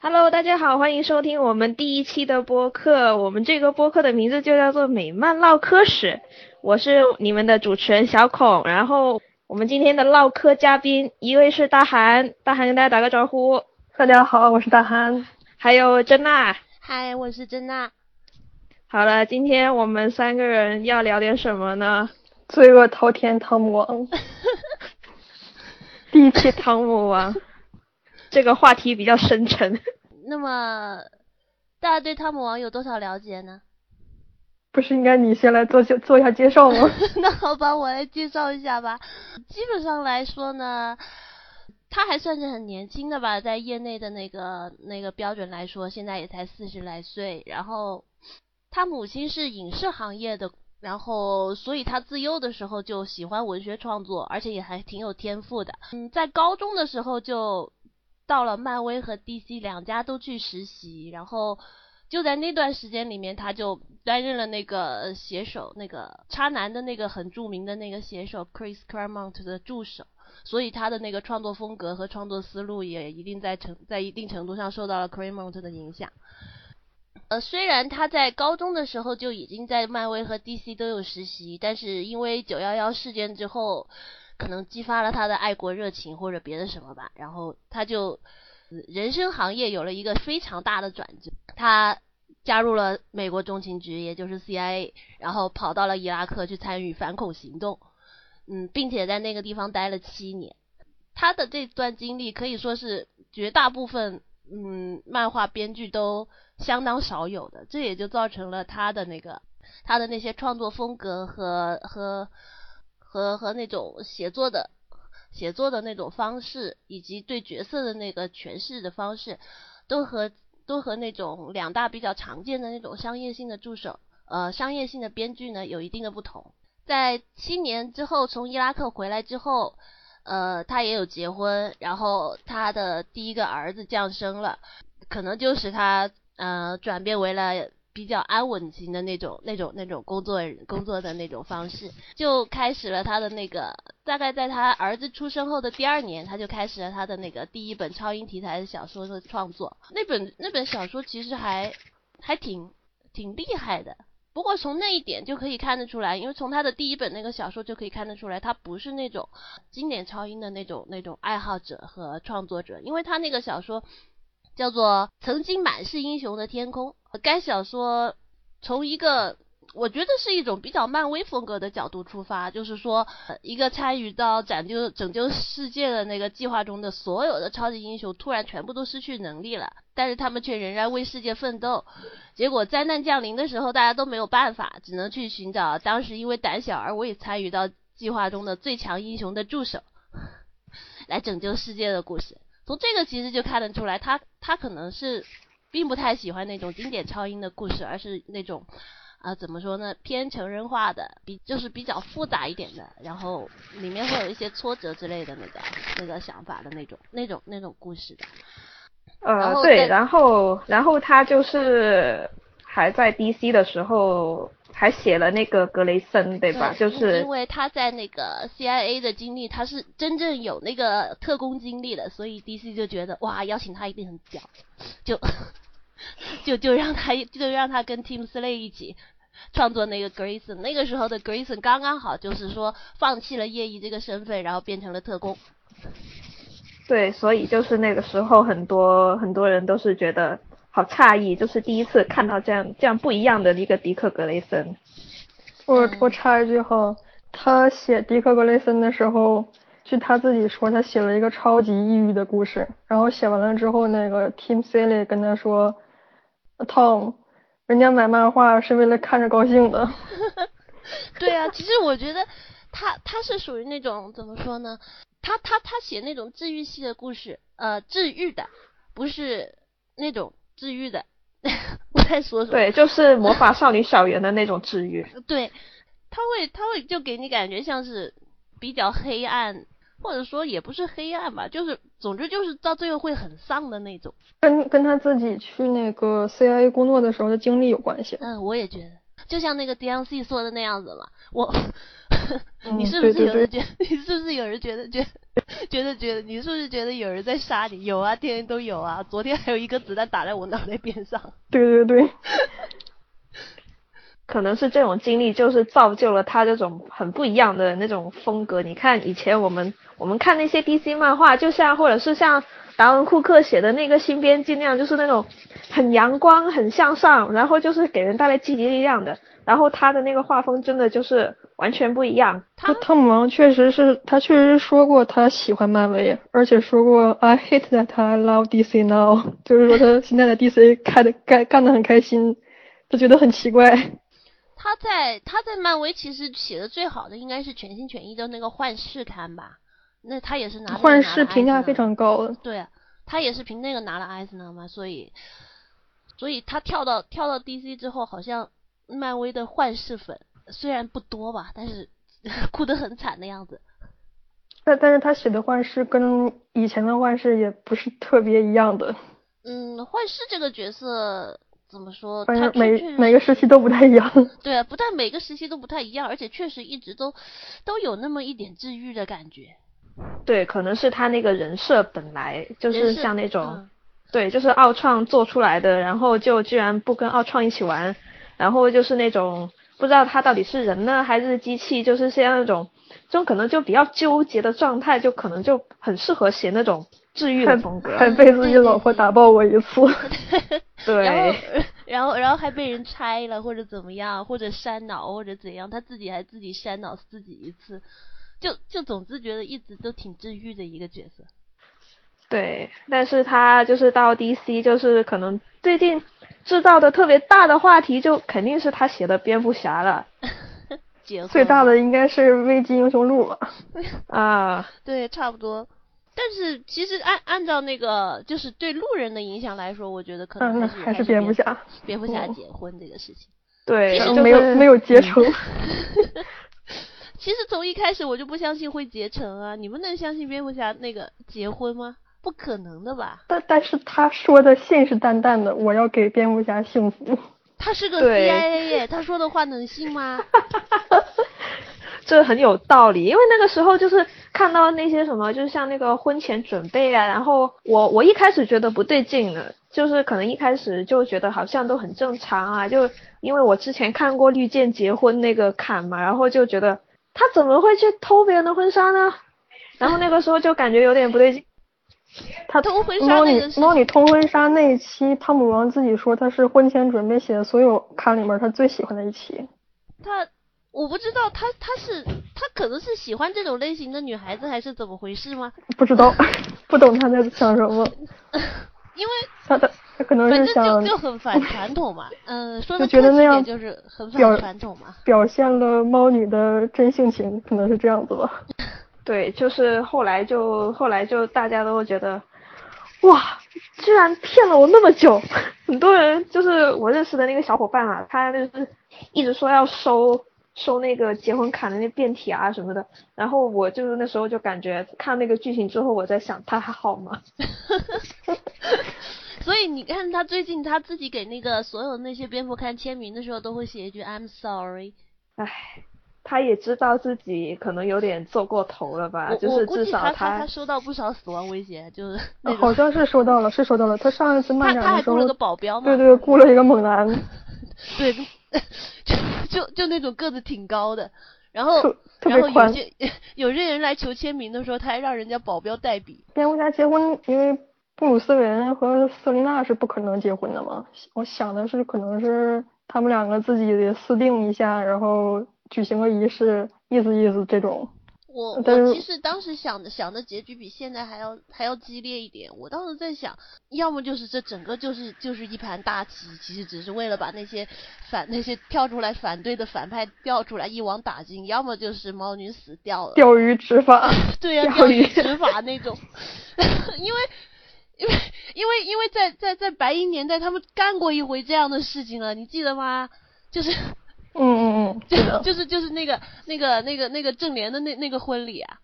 Hello，大家好，欢迎收听我们第一期的播客。我们这个播客的名字就叫做《美漫唠嗑史》，我是你们的主持人小孔。然后我们今天的唠嗑嘉宾，一位是大韩，大韩跟大家打个招呼。大家好，我是大韩。还有珍娜。嗨，我是珍娜。好了，今天我们三个人要聊点什么呢？罪恶滔天，汤姆王。第一期汤姆王。这个话题比较深沉。那么，大家对汤姆王有多少了解呢？不是应该你先来做做做一下介绍吗？那好吧，我来介绍一下吧。基本上来说呢，他还算是很年轻的吧，在业内的那个那个标准来说，现在也才四十来岁。然后，他母亲是影视行业的，然后所以他自幼的时候就喜欢文学创作，而且也还挺有天赋的。嗯，在高中的时候就。到了漫威和 DC 两家都去实习，然后就在那段时间里面，他就担任了那个写手，那个渣男的那个很著名的那个写手 Chris Claremont 的助手，所以他的那个创作风格和创作思路也一定在程在一定程度上受到了 Claremont 的影响。呃，虽然他在高中的时候就已经在漫威和 DC 都有实习，但是因为九幺幺事件之后。可能激发了他的爱国热情或者别的什么吧，然后他就人生行业有了一个非常大的转折，他加入了美国中情局，也就是 CIA，然后跑到了伊拉克去参与反恐行动，嗯，并且在那个地方待了七年。他的这段经历可以说是绝大部分嗯漫画编剧都相当少有的，这也就造成了他的那个他的那些创作风格和和。和和那种写作的写作的那种方式，以及对角色的那个诠释的方式，都和都和那种两大比较常见的那种商业性的助手，呃，商业性的编剧呢，有一定的不同。在七年之后从伊拉克回来之后，呃，他也有结婚，然后他的第一个儿子降生了，可能就使他呃转变为了。比较安稳型的那种、那种、那种工作工作的那种方式，就开始了他的那个。大概在他儿子出生后的第二年，他就开始了他的那个第一本超英题材的小说的创作。那本那本小说其实还还挺挺厉害的。不过从那一点就可以看得出来，因为从他的第一本那个小说就可以看得出来，他不是那种经典超英的那种那种爱好者和创作者，因为他那个小说。叫做《曾经满是英雄的天空》。该小说从一个我觉得是一种比较漫威风格的角度出发，就是说，一个参与到拯救拯救世界的那个计划中的所有的超级英雄突然全部都失去能力了，但是他们却仍然为世界奋斗。结果灾难降临的时候，大家都没有办法，只能去寻找当时因为胆小而未参与到计划中的最强英雄的助手，来拯救世界的故事。从这个其实就看得出来，他他可能是并不太喜欢那种经典超英的故事，而是那种啊怎么说呢，偏成人化的，比就是比较复杂一点的，然后里面会有一些挫折之类的那个那个想法的那种那种那种故事的。呃，对，然后然后他就是还在 DC 的时候。还写了那个格雷森，对吧？就是因为他在那个 CIA 的经历，他是真正有那个特工经历的，所以 DC 就觉得哇，邀请他一定很屌，就就就让他就让他跟 Tim Slade 一起创作那个 Grayson。那个时候的 Grayson 刚刚好就是说放弃了业余这个身份，然后变成了特工。对，所以就是那个时候很多很多人都是觉得。好诧异，就是第一次看到这样这样不一样的一个迪克格雷森。我我插一句哈，他写迪克格雷森的时候，据他自己说，他写了一个超级抑郁的故事。然后写完了之后，那个 Tim Sally 跟他说，Tom，人家买漫画是为了看着高兴的。对啊，其实我觉得他他是属于那种怎么说呢？他他他写那种治愈系的故事，呃，治愈的，不是那种。治愈的，我在说什么？对，就是魔法少女小圆的那种治愈。对，他会，他会就给你感觉像是比较黑暗，或者说也不是黑暗吧，就是总之就是到最后会很丧的那种。跟跟他自己去那个 CIA 工作的时候的经历有关系。嗯，我也觉得，就像那个 D N C 说的那样子嘛，我 你是不是有人觉？你是不是有人觉得觉觉得觉得？你是不是觉得有人在杀你？有啊，天天都有啊。昨天还有一颗子弹打在我脑袋边上。对对对。可能是这种经历，就是造就了他这种很不一样的那种风格。你看以前我们我们看那些 DC 漫画，就像或者是像达文库克写的那个新编辑那样，就是那种很阳光、很向上，然后就是给人带来积极力量的。然后他的那个画风真的就是完全不一样。他汤姆王确实是他确实说过他喜欢漫威，而且说过 I hate that I love DC now，就是说他现在的 DC 开的干干的很开心，他觉得很奇怪。他在他在漫威其实写的最好的应该是全心全意的那个幻视刊吧？那他也是拿幻视评价非常高。对，他也是凭那个拿了艾斯呢嘛，所以所以他跳到跳到 DC 之后，好像。漫威的幻视粉虽然不多吧，但是 哭得很惨的样子。但但是他写的幻视跟以前的幻视也不是特别一样的。嗯，幻视这个角色怎么说？反正每每个时期都不太一样。对啊，不但每个时期都不太一样，而且确实一直都都有那么一点治愈的感觉。对，可能是他那个人设本来就是像那种，对，就是奥创做出来的，然后就居然不跟奥创一起玩。然后就是那种不知道他到底是人呢还是机器，就是像那种这种可能就比较纠结的状态，就可能就很适合写那种治愈的风格。还被自己老婆打爆过一次。对。然后然后然后还被人拆了或者怎么样，或者删脑或者怎样，他自己还自己删脑自己一次，就就总之觉得一直都挺治愈的一个角色。对，但是他就是到 DC，就是可能最近。制造的特别大的话题，就肯定是他写的蝙蝠侠了。最大的应该是危机英雄录吧？啊，对，差不多。但是其实按按照那个就是对路人的影响来说，我觉得可能还是蝙蝠侠。蝙蝠侠结婚这个事情，对，没有没有结成。其实从一开始我就不相信会结成啊！你们能相信蝙蝠侠那个结婚吗？不可能的吧？但但是他说的信誓旦旦的，我要给蝙蝠侠幸福。他是个 CIA 耶，他说的话能信吗？这很有道理，因为那个时候就是看到那些什么，就是像那个婚前准备啊，然后我我一开始觉得不对劲的，就是可能一开始就觉得好像都很正常啊，就因为我之前看过绿箭结婚那个坎嘛，然后就觉得他怎么会去偷别人的婚纱呢？然后那个时候就感觉有点不对劲。他偷婚纱那个猫女偷婚纱那一期，汤姆王自己说他是婚前准备写的所有刊里面他最喜欢的一期。他我不知道他他是他可能是喜欢这种类型的女孩子还是怎么回事吗？不知道，不懂他在想什么。因为他的他 可能是想就很反传统嘛，嗯，说的觉得那样就是很反传统嘛，表现了猫女的真性情，可能是这样子吧。对，就是后来就后来就大家都觉得，哇，居然骗了我那么久！很多人就是我认识的那个小伙伴啊，他就是一直说要收收那个结婚卡的那变体啊什么的。然后我就是那时候就感觉看那个剧情之后，我在想他还好吗？所以你看他最近他自己给那个所有那些蝙蝠看签名的时候，都会写一句 I'm sorry。唉。他也知道自己可能有点做过头了吧，就是至少他他收到不少死亡威胁，就是好像是收到了，是收到了。他上一次漫展的时候，他还雇了个保镖嘛，对对，雇了一个猛男，对，就就就那种个子挺高的，然后然后有些 有些人来求签名的时候，他还让人家保镖代笔。蝙蝠侠结婚，因为布鲁斯韦恩和瑟琳娜是不可能结婚的嘛，我想的是可能是他们两个自己私定一下，然后。举行个仪式，意思意思这种。我我其实当时想的想的结局比现在还要还要激烈一点。我当时在想，要么就是这整个就是就是一盘大棋，其实只是为了把那些反那些跳出来反对的反派调出来一网打尽；要么就是猫女死掉了，钓鱼执法。对呀，钓鱼执法那种。因为 因为因为因为在在在白银年代，他们干过一回这样的事情了，你记得吗？就是。嗯嗯嗯，就就是就是那个那个那个那个正联的那那个婚礼啊，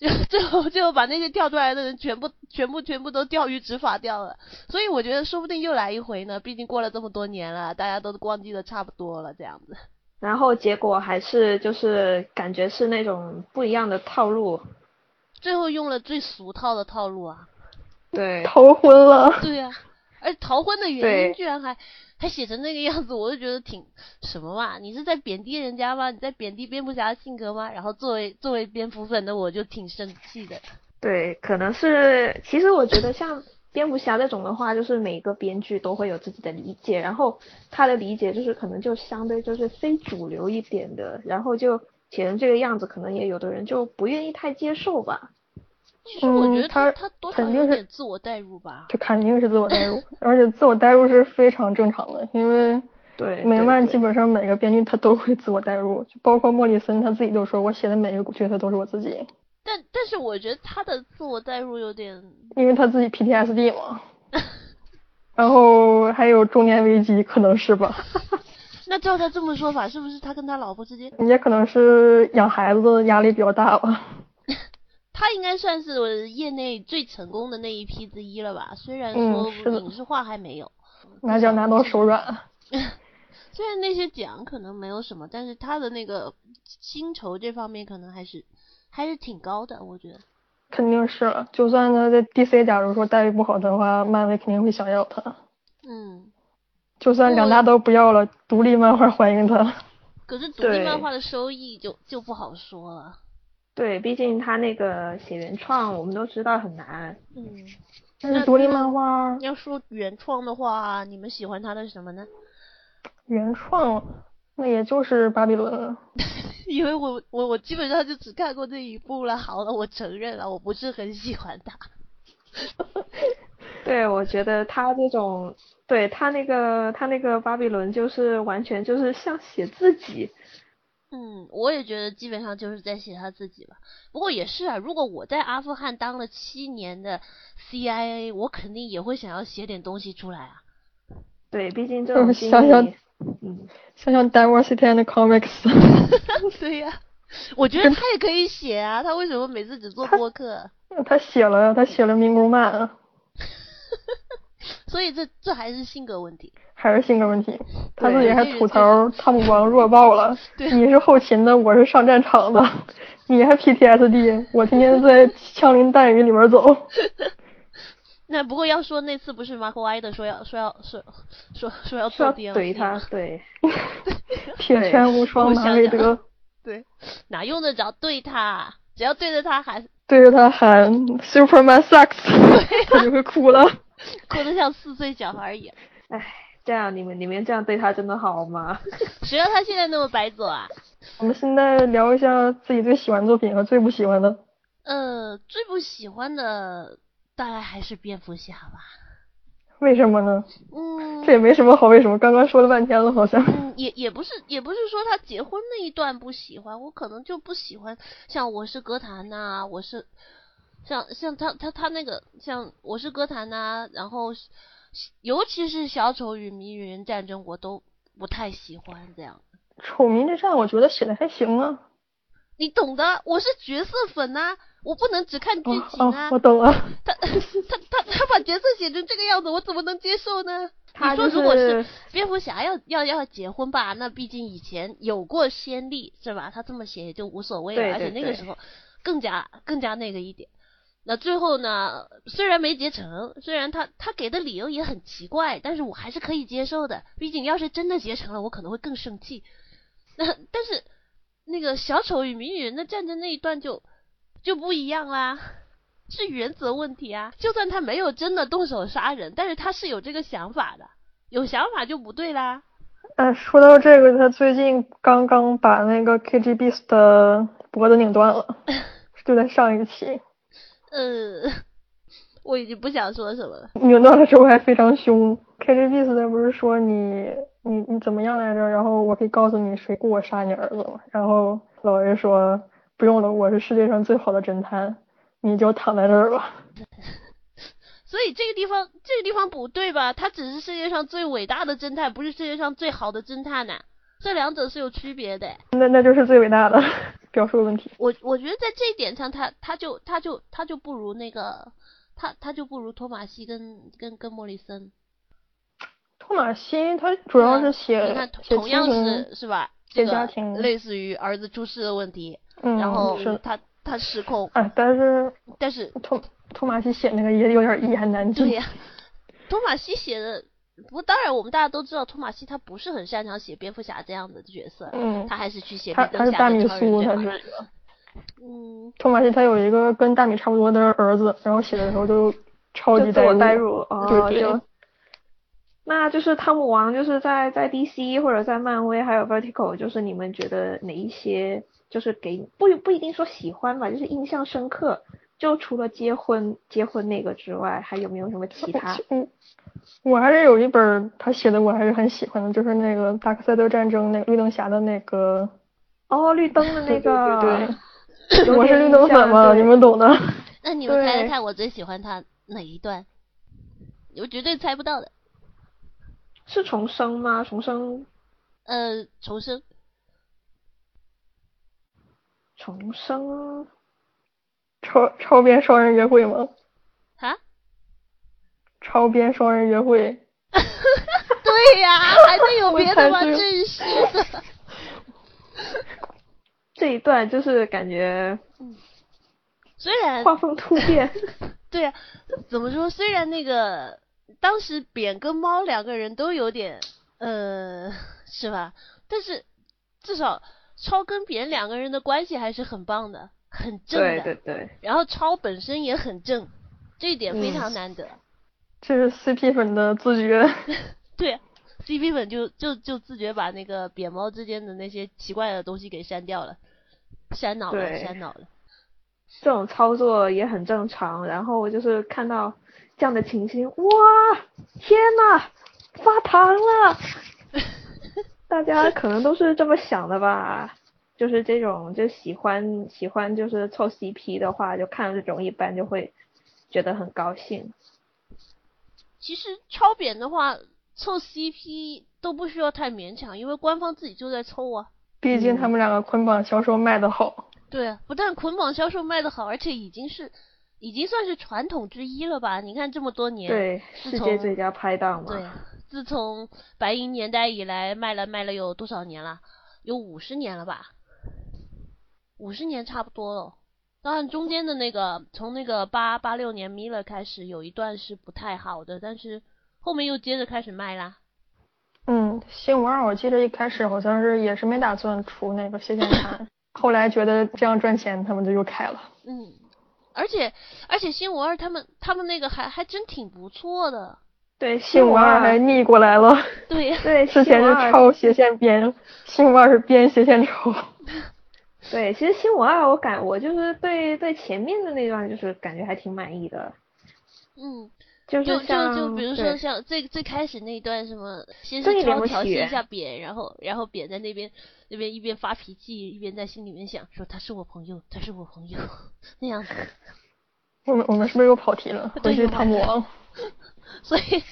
就 最后最后把那些跳出来的人全部全部全部都钓鱼执法掉了，所以我觉得说不定又来一回呢，毕竟过了这么多年了，大家都忘记的差不多了这样子。然后结果还是就是感觉是那种不一样的套路。最后用了最俗套的套路啊。对。逃婚了。对呀，而逃婚的原因居然还还写成那个样子，我就觉得挺什么嘛？你是在贬低人家吗？你在贬低蝙蝠侠的性格吗？然后作为作为蝙蝠粉的我就挺生气的。对，可能是，其实我觉得像蝙蝠侠那种的话，就是每个编剧都会有自己的理解，然后他的理解就是可能就相对就是非主流一点的，然后就写成这个样子，可能也有的人就不愿意太接受吧。其实我觉得他他多肯定是自我代入吧，这肯定是自我代入，而且自我代入是非常正常的，因为对美漫基本上每个编剧他都会自我代入，就包括莫里森他自己都说，我写的每一个角色都是我自己。但但是我觉得他的自我代入有点，因为他自己 PTSD 嘛，然后还有中年危机，可能是吧。那照他这么说法，是不是他跟他老婆之间？也可能是养孩子压力比较大吧。他应该算是我业内最成功的那一批之一了吧？虽然说影视化还没有，那叫拿到手软。虽然那些奖可能没有什么，但是他的那个薪酬这方面可能还是还是挺高的，我觉得。肯定是了，就算他在 DC，假如说待遇不好的话，漫威肯定会想要他。嗯。就算两大都不要了，独立漫画欢迎他。可是独立漫画的收益就就不好说了。对，毕竟他那个写原创，我们都知道很难。嗯，但是独立漫画要说原创的话，你们喜欢他的什么呢？原创，那也就是巴比伦。因为我我我基本上就只看过这一部了。好了，我承认了，我不是很喜欢他。对，我觉得他这种，对他那个他那个巴比伦，就是完全就是像写自己。嗯，我也觉得基本上就是在写他自己吧。不过也是啊，如果我在阿富汗当了七年的 CIA，我肯定也会想要写点东西出来啊。对，毕竟这种想想，嗯，想想 Diversity and Comics。对呀，我觉得他也可以写啊，他为什么每次只做播客？他写了，他写了《民工漫》。所以这这还是性格问题。还是性格问题，他自己还吐槽汤姆王弱爆了。你是后勤的，我是上战场的，你还 PTSD，我天天在枪林弹雨里面走。那不过要说那次不是马克歪的说要说要说说说要做怼他，对，铁拳无双马维德，对，哪用得着对他？只要对着他喊，对着他喊 Superman sucks，他就会哭了，哭得像四岁小孩一样。唉。这样你们你们这样对他真的好吗？谁让他现在那么白左啊？我们现在聊一下自己最喜欢作品和最不喜欢的。呃，最不喜欢的大概还是蝙蝠侠吧。为什么呢？嗯，这也没什么好为什么，刚刚说了半天了好像。嗯，也也不是也不是说他结婚那一段不喜欢，我可能就不喜欢像我是歌坛呐，我是像像他他他那个像我是歌坛呐，然后。尤其是小丑与谜语人战争，我都不太喜欢这样。丑谜之战，我觉得写的还行啊。你懂的，我是角色粉呐，我不能只看剧情啊。我懂了。他他他他把角色写成这个样子，我怎么能接受呢？你说如果是蝙蝠侠要要要结婚吧，那毕竟以前有过先例，是吧？他这么写也就无所谓了，而且那个时候更加更加那个一点。那最后呢？虽然没结成，虽然他他给的理由也很奇怪，但是我还是可以接受的。毕竟要是真的结成了，我可能会更生气。那 但是那个小丑与谜语人的战争那一段就就不一样啦，是原则问题啊。就算他没有真的动手杀人，但是他是有这个想法的，有想法就不对啦。呃，说到这个，他最近刚刚把那个 KGB 的脖子拧断了，就在上一期。呃，我已经不想说什么了。拧断的时候还非常凶。KGB 现在不是说你你你怎么样来着？然后我可以告诉你谁雇我杀你儿子吗？然后老爷说不用了，我是世界上最好的侦探，你就躺在这儿吧。所以这个地方这个地方不对吧？他只是世界上最伟大的侦探，不是世界上最好的侦探呢。这两者是有区别的。那那就是最伟大的。表述问题，我我觉得在这一点上，他他就他就他就不如那个他他就不如托马西跟跟跟莫里森。托马西他主要是写你看同样是是吧这个家庭类似于儿子出事的问题，嗯，然后是，他他失控，哎，但是但是托托马西写那个也有点一言难尽。对呀、托马西写的，不过当然我们大家都知道，托马西他不是很擅长写蝙蝠侠这样的角色，嗯，他还是去写他是大米苏。他是嗯，托马西，他有一个跟大米差不多的儿子，然后写的时候都超级就自我代入。入哦，对对就那就是汤姆王，就是在在 DC 或者在漫威还有 Vertical，就是你们觉得哪一些就是给不不一定说喜欢吧，就是印象深刻。就除了结婚结婚那个之外，还有没有什么其他？嗯，我还是有一本他写的，我还是很喜欢的，就是那个达克赛德战争那个绿灯侠的那个。哦，绿灯的那个，对对对，有我是绿灯粉嘛，你们懂的。那你们猜猜看，我最喜欢他哪一段？你们绝对猜不到的。是重生吗？重生，呃，重生，重生，超超编双人约会吗？啊？超编双人约会。对呀，还能有别的吗？真是的。这一段就是感觉虽然画风突变，对啊，怎么说？虽然那个当时扁跟猫两个人都有点呃，是吧？但是至少超跟扁两个人的关系还是很棒的，很正的。对对对，然后超本身也很正，这一点非常难得。这是 CP 粉的自觉。对啊，CP 粉就就就自觉把那个扁猫之间的那些奇怪的东西给删掉了，删脑了，删脑了。这种操作也很正常。然后就是看到这样的情形，哇，天呐，发糖了！大家可能都是这么想的吧？就是这种就喜欢喜欢就是凑 CP 的话，就看这种一般就会觉得很高兴。其实超扁的话，凑 CP 都不需要太勉强，因为官方自己就在凑啊。毕竟他们两个捆绑销售卖的好。对啊，不但捆绑销售卖的好，而且已经是已经算是传统之一了吧？你看这么多年，对，世界最佳拍档嘛。对，自从白银年代以来，卖了卖了有多少年了？有五十年了吧？五十年差不多了。当然，中间的那个从那个八八六年 Miller 开始有一段是不太好的，但是后面又接着开始卖啦。嗯，新五二我记得一开始好像是也是没打算出那个谢谢刊，后来觉得这样赚钱，他们就又开了。嗯，而且而且新五二他们他们那个还还真挺不错的。对，新五二还逆过来了，对，对，之前是新五二超斜线编，新五二是编斜线超。对，其实新五二我感我就是对对前面的那段就是感觉还挺满意的，嗯，就就是就像就比如说像最最开始那一段什么，先是超调戏一下扁，然后然后扁在那边那边一边发脾气一边在心里面想说他是我朋友，他是我朋友那样子，我们我们是不是又跑题了？回去对又跑题汤姆王。所以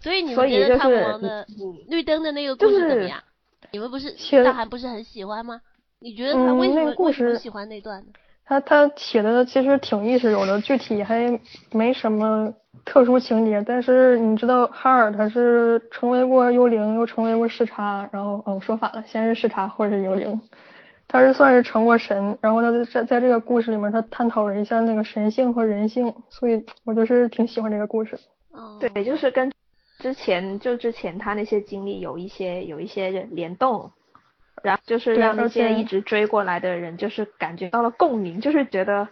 所以你们觉得汤姆以就是王的嗯绿灯的那个故事怎么样？你们不是大韩不是很喜欢吗？你觉得他嗯为什么、那个故事为什么喜欢那段呢？他他写的其实挺意识流的，具体还没什么特殊情节。但是你知道哈尔他是成为过幽灵，又成为过视察，然后哦我说反了，先是视察，后是幽灵。他是算是成过神，然后他在在这个故事里面，他探讨了一下那个神性和人性，所以我就是挺喜欢这个故事。哦，对，就是跟之前就之前他那些经历有一些有一些联动，然后就是让那些一直追过来的人就是感觉到了共鸣，就是觉得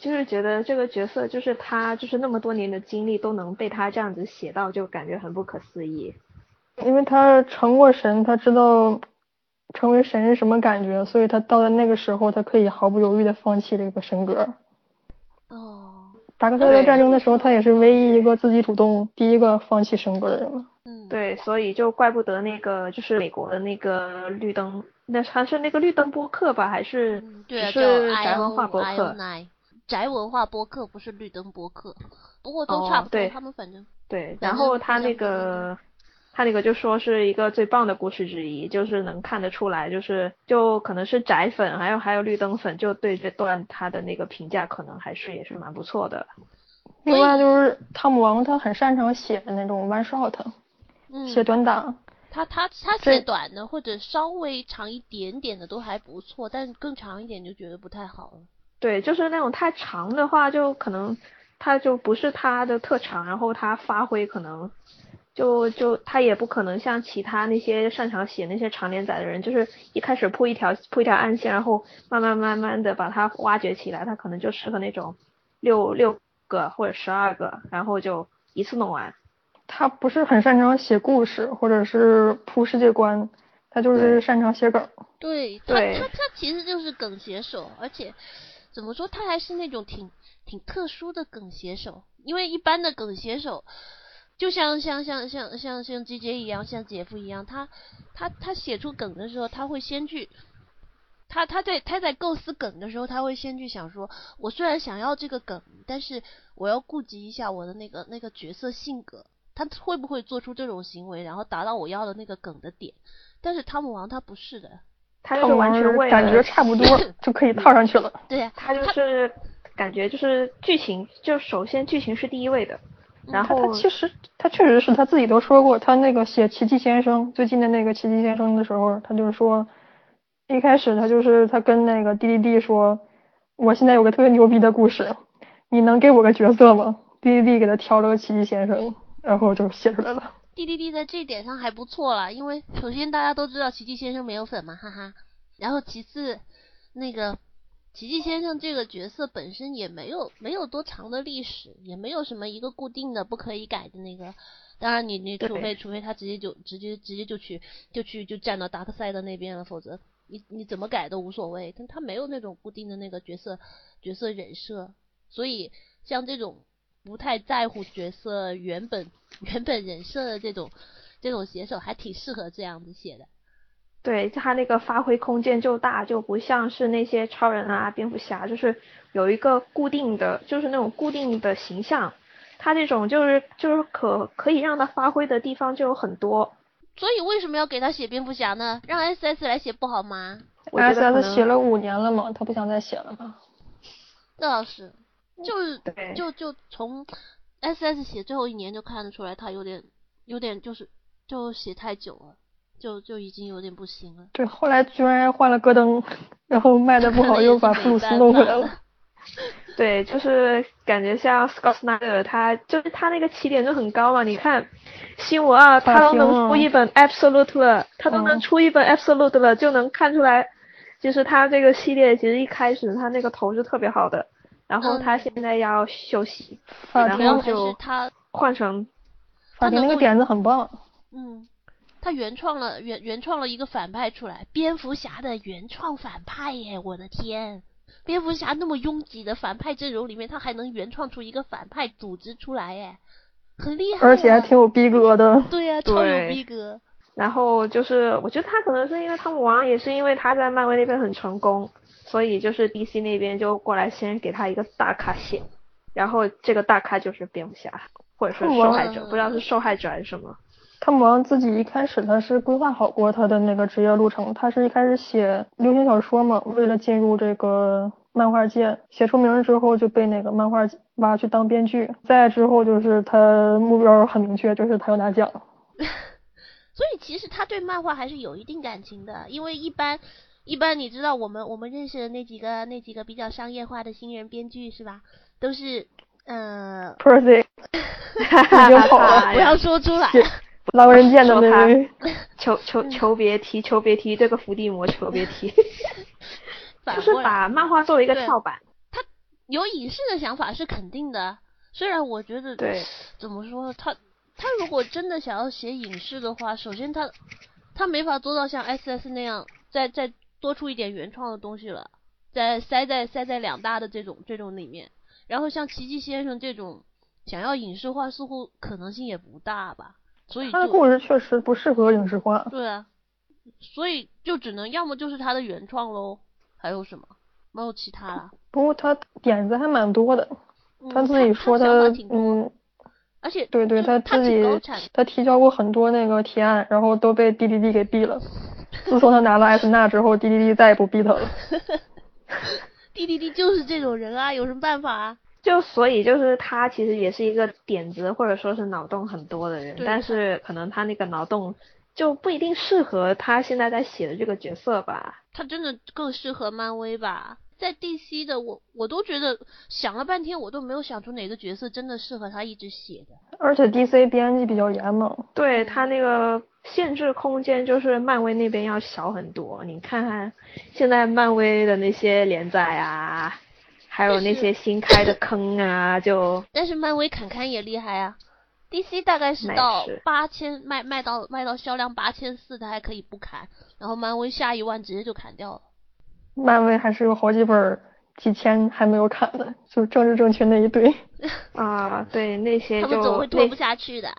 就是觉得这个角色就是他就是那么多年的经历都能被他这样子写到，就感觉很不可思议。因为他成过神，他知道成为神是什么感觉，所以他到了那个时候，他可以毫不犹豫的放弃这个神格。哦，达克赛德战争的时候，他也是唯一一个自己主动第一个放弃神格的人了。嗯，对，所以就怪不得那个就是美国的那个绿灯，那还是那个绿灯播客吧，还是嗯，对啊，是宅文化播客？宅文化播客不是绿灯播客，不过都哦差不多，对他们反正对，然后他那个他那个就说是一个最棒的故事之一，就是能看得出来，就是就可能是宅粉，还有还有绿灯粉，就对这段他的那个评价可能还是也是蛮不错的。另外就是汤姆王，他很擅长写的那种 one shot，嗯，写短档。他他他写短的或者稍微长一点点的都还不错，但更长一点就觉得不太好了。对，就是那种太长的话，就可能他就不是他的特长，然后他发挥可能就就他也不可能像其他那些擅长写那些长连载的人，就是一开始铺一条铺一条暗线，然后慢慢慢慢的把它挖掘起来，他可能就适合那种六六个或者十二个，然后就一次弄完。他不是很擅长写故事，或者是铺世界观，他就是擅长写梗。对，他他他其实就是梗写手，而且怎么说，他还是那种挺挺特殊的梗写手。因为一般的梗写手，就像像像像像像 J J 一样，像姐夫一样，他他他写出梗的时候，他会先去，他他在他在构思梗的时候，他会先去想说，我虽然想要这个梗，但是我要顾及一下我的那个那个角色性格。他会不会做出这种行为，然后达到我要的那个梗的点？但是汤姆王他不是的，他就是完全为感觉差不多 就可以套上去了。对呀，他就是感觉就是剧情，就首先剧情是第一位的。然后他其实他确实是他自己都说过，他那个写奇迹先生最近的那个奇迹先生的时候，他就是说一开始他就是他跟那个滴滴滴说，我现在有个特别牛逼的故事，你能给我个角色吗？滴滴滴给他挑了个奇迹先生。然后就写出来了。D D D 在这一点上还不错了，因为首先大家都知道奇迹先生没有粉嘛，哈哈。然后其次，那个奇迹先生这个角色本身也没有没有多长的历史，也没有什么一个固定的不可以改的那个。当然你你除非除非他直接就直接直接就去就去就站到达克赛的那边了，否则你你怎么改都无所谓。但他没有那种固定的那个角色角色人设，所以像这种。不太在乎角色原本原本人设的这种这种写手，还挺适合这样子写的。对他那个发挥空间就大，就不像是那些超人啊、蝙蝠侠，就是有一个固定的，就是那种固定的形象。他这种就是就是可可以让他发挥的地方就有很多。所以为什么要给他写蝙蝠侠呢？让 S S 来写不好吗？S S 写了五年了嘛，他不想再写了吗？那倒是。就是就就从 S S 写最后一年就看得出来，他有点有点就是就写太久了，就就已经有点不行了。对，后来居然换了戈登，然后卖的不好，又把布鲁斯弄回来了。对，就是感觉像 Scott Snyder，他就是他那个起点就很高嘛。你看新闻啊，他都能出一本 Absolute 了，他都能出一本 Absolute 了，就能看出来，就是他这个系列其实一开始他那个头是特别好的。然后他现在要休息，然后就他换成，法庭那个点子很棒。嗯，他原创了原原创了一个反派出来，蝙蝠侠的原创反派耶！我的天，蝙蝠侠那么拥挤的反派阵容里面，他还能原创出一个反派组织出来耶，很厉害。而且还挺有逼格的。对呀，超有逼格。然后就是，我觉得他可能是因为汤姆王，也是因为他在漫威那边很成功。所以就是 DC 那边就过来先给他一个大咖写，然后这个大咖就是蝙蝠侠，或者说受害者，不知道是受害者还是什么。汤姆王自己一开始他是规划好过他的那个职业路程，他是一开始写流行小说嘛，为了进入这个漫画界，写出名之后就被那个漫画挖去当编剧，再之后就是他目标很明确，就是他要拿奖。所以其实他对漫画还是有一定感情的，因为一般。一般你知道我们我们认识的那几个那几个比较商业化的新人编剧是吧？都是嗯，Percy，已经跑了，不要说出来。狼人见的妹妹，求求求别提，求别提这个伏地魔，求别提。就是把漫画作为一个跳板。他有影视的想法是肯定的，虽然我觉得对，怎么说他他如果真的想要写影视的话，首先他他没法做到像 S S 那样再再。多出一点原创的东西了，再塞在塞在两大的这种这种里面，然后像奇迹先生这种想要影视化，似乎可能性也不大吧。所以他的故事确实不适合影视化。对啊，所以就只能要么就是他的原创喽，还有什么？没有其他了。不过他点子还蛮多的，他自己说他嗯，而且对对，他自己他提交过很多那个提案，然后都被滴滴滴给毙了。自从他拿了艾斯纳之后滴滴滴再也不逼他了。滴滴滴就是这种人啊，有什么办法啊？就所以就是他其实也是一个点子或者说是脑洞很多的人，但是可能他那个脑洞就不一定适合他现在在写的这个角色吧。他真的更适合漫威吧？在 DC 的我我都觉得想了半天，我都没有想出哪个角色真的适合他一直写的。而且 DC 编辑比较严嘛，对他那个限制空间就是漫威那边要小很多。你看看现在漫威的那些连载啊，还有那些新开的坑啊，就 但是漫威砍砍也厉害啊。DC 大概是到八千卖卖到卖到销量八千四，他还可以不砍，然后漫威下一万直接就砍掉了。漫威还是有好几本几千还没有砍的，就政治正确那一堆。啊，对那些就他们总会拖不下去的。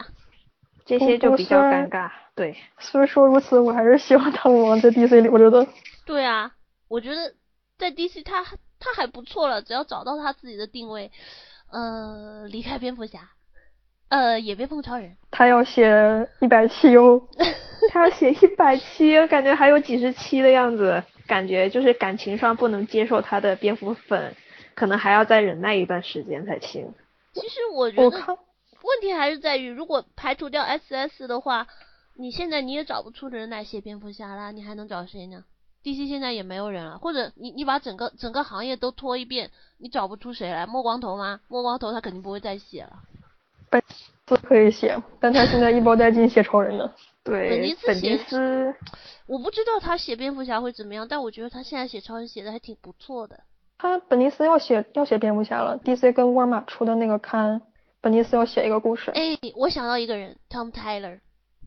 这些就比较尴尬。对，虽说如此，我还是希望汤姆王在 DC 留着的。对啊，我觉得在 DC 他他还不错了，只要找到他自己的定位，呃，离开蝙蝠侠。呃，也别碰超人。他要写一百七哦，他要写一百七，感觉还有几十期的样子，感觉就是感情上不能接受他的蝙蝠粉，可能还要再忍耐一段时间才行。其实我觉得问题还是在于，如果排除掉 SS 的话，你现在你也找不出人来写蝙蝠侠啦，你还能找谁呢？DC 现在也没有人了，或者你你把整个整个行业都拖一遍，你找不出谁来？摸光头吗？摸光头他肯定不会再写了。本斯可以写，但他现在一包带劲写超人呢。对，本尼斯写，斯，我不知道他写蝙蝠侠会怎么样，但我觉得他现在写超人写的还挺不错的。他本尼斯要写要写蝙蝠侠了，DC 跟沃尔玛出的那个刊，本尼斯要写一个故事。哎，我想到一个人，Tom Taylor。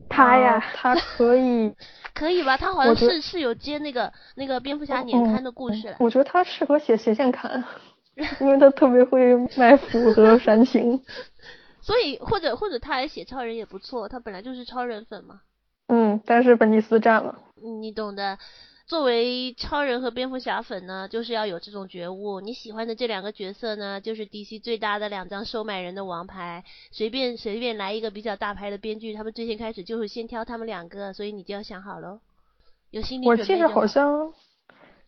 他呀，他 可以。可以吧？他好像是是有接那个那个蝙蝠侠年刊的故事。我觉得他适合写斜线刊，因为他特别会卖腐和煽情。所以，或者或者他来写超人也不错，他本来就是超人粉嘛。嗯，但是本尼斯占了。你懂的。作为超人和蝙蝠侠粉呢，就是要有这种觉悟。你喜欢的这两个角色呢，就是 DC 最大的两张收买人的王牌。随便随便来一个比较大牌的编剧，他们最先开始就是先挑他们两个，所以你就要想好喽。有心理准备。我记得好像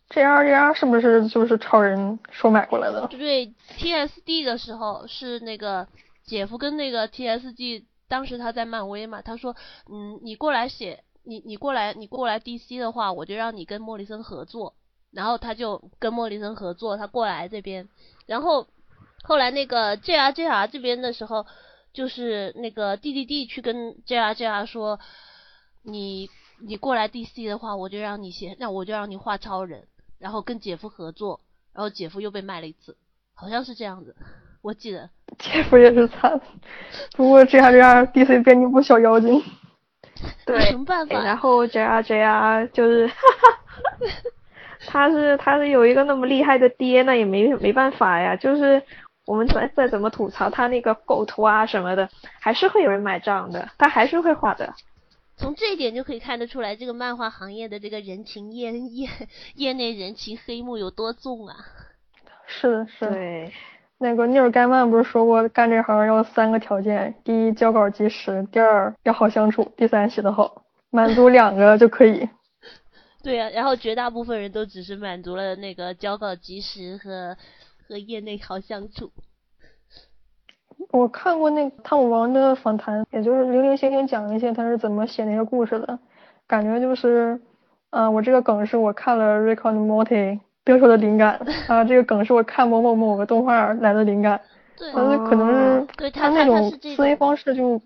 JRJR 是不是就是超人收买过来的？对，TSD 的时候是那个。姐夫跟那个 TSG 当时他在漫威嘛，他说，嗯，你过来写，你你过来你过来 DC 的话，我就让你跟莫里森合作，然后他就跟莫里森合作，他过来这边，然后后来那个 JRJR 这边的时候，就是那个 DDD 去跟 JRJR 说，你你过来 DC 的话，我就让你写，那我就让你画超人，然后跟姐夫合作，然后姐夫又被卖了一次，好像是这样子。我记得，姐夫也是惨，不过这样这样，DC 编辑部小妖精。对，什么办法？然后 JR JR 就是，哈哈，他是他是有一个那么厉害的爹，那也没没办法呀。就是我们再再怎么吐槽他那个构图啊什么的，还是会有人买账的，他还是会画的。从这一点就可以看得出来，这个漫画行业的这个人情业业业内人情黑幕有多重啊！是的，是。对。那个尼尔盖曼不是说过，干这行要三个条件：第一，交稿及时；第二，要好相处；第三，写得好。满足两个就可以。对呀，然后绝大部分人都只是满足了那个交稿及时和和业内好相处。我看过那个汤姆王的访谈，也就是零零星星讲一些他是怎么写那些故事的，感觉就是，嗯，我这个梗是我看了 Rick and Morty。得出的灵感。啊，这个梗是我看某某某个动画来的灵感，对，可能是他那种思维方式就，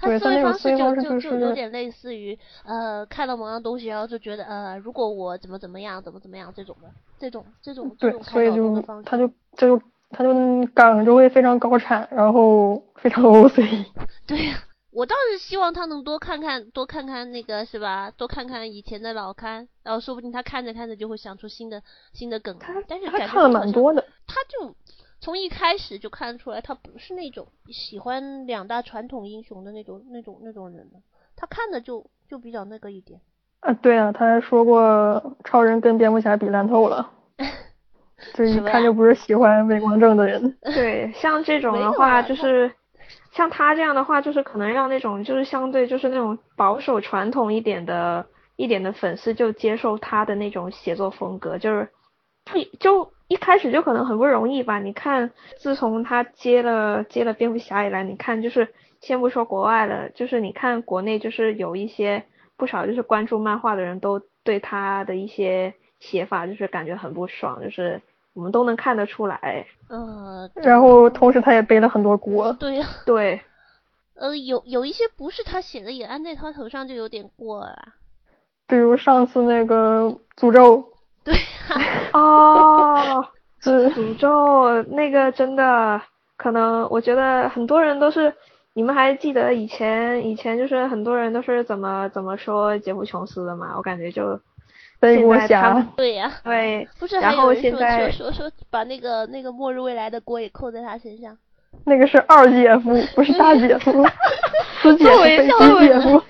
对，他思维方式就就有点类似于呃看到某样东西，然后就觉得呃如果我怎么怎么样怎么怎么样这种的这种这种对，所以就他就这就他就梗就会非常高产，然后非常 O C。对呀。我倒是希望他能多看看，多看看那个是吧？多看看以前的老刊，然后说不定他看着看着就会想出新的新的梗。但是他看了蛮多的。他就从一开始就看出来，他不是那种喜欢两大传统英雄的那种那种那种人他看的就就比较那个一点。啊，对啊，他还说过超人跟蝙蝠侠比烂透了。这一看就不是喜欢伟光正的人。对，像这种的话就是。像他这样的话，就是可能让那种就是相对就是那种保守传统一点的一点的粉丝就接受他的那种写作风格，就是一就一开始就可能很不容易吧。你看，自从他接了接了蝙蝠侠以来，你看就是先不说国外了，就是你看国内就是有一些不少就是关注漫画的人都对他的一些写法就是感觉很不爽，就是我们都能看得出来。呃，然后同时他也背了很多锅。对呀、对，呃，有有一些不是他写的，也安在他头上，就有点过了啦。比如上次那个诅咒，对呀、哦，诅诅咒那个真的可能，我觉得很多人都是，你们还记得以前以前就是很多人都是怎么怎么说杰夫琼斯的吗？我感觉就背锅现在他们侠，对呀、对，不是然后还有人说现在说说说把那个那个末日未来的锅也扣在他身上。那个是二姐夫，不是大姐夫，四姐夫作为背作为姐夫。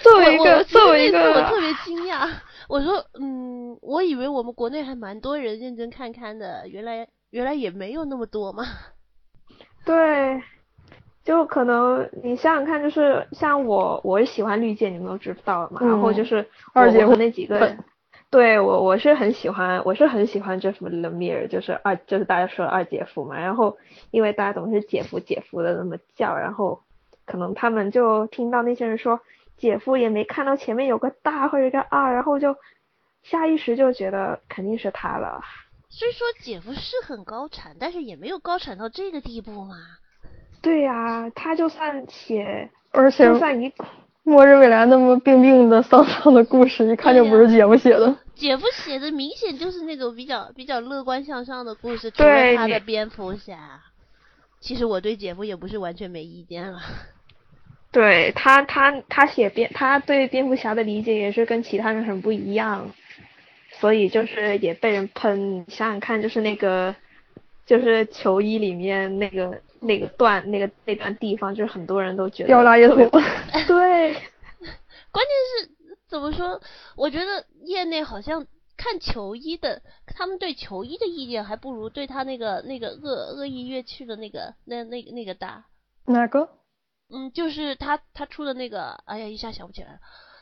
作为一个我我作为一其实那次我特别惊讶，我说嗯，我以为我们国内还蛮多人认真看看的，原来原来也没有那么多嘛。对，就可能你想想看，就是像我，我喜欢绿箭，你们都知道了嘛。然后嗯就是我我二姐夫那几个粉，对我我是很喜欢，我是很喜欢 Jeff Lemire，就是二就是大家说的二姐夫嘛。然后因为大家总是姐夫姐夫的那么叫，然后可能他们就听到那些人说姐夫也没看到前面有个大或者一个二，然后就下意识就觉得肯定是他了。虽说姐夫是很高产，但是也没有高产到这个地步嘛。对呀、他就算写，而且就算一末日未来那么病病的丧丧的故事，一看就不是姐夫写的。姐夫写的明显就是那种比较比较乐观向上的故事，除了对他的蝙蝠侠。其实我对姐夫也不是完全没意见了。对他，他他写蝙，他对蝙蝠侠的理解也是跟其他人很不一样，所以就是也被人喷。你想想看，就是那个，就是球衣里面那个那个段那个那段地方，就是很多人都觉得掉垃圾特别桶，对，关键是怎么说？我觉得业内好像看球衣的，他们对球衣的意见还不如对他那个那个恶恶意乐趣的那个那那那个大。哪个？嗯，就是他他出的那个，哎呀，一下想不起来了，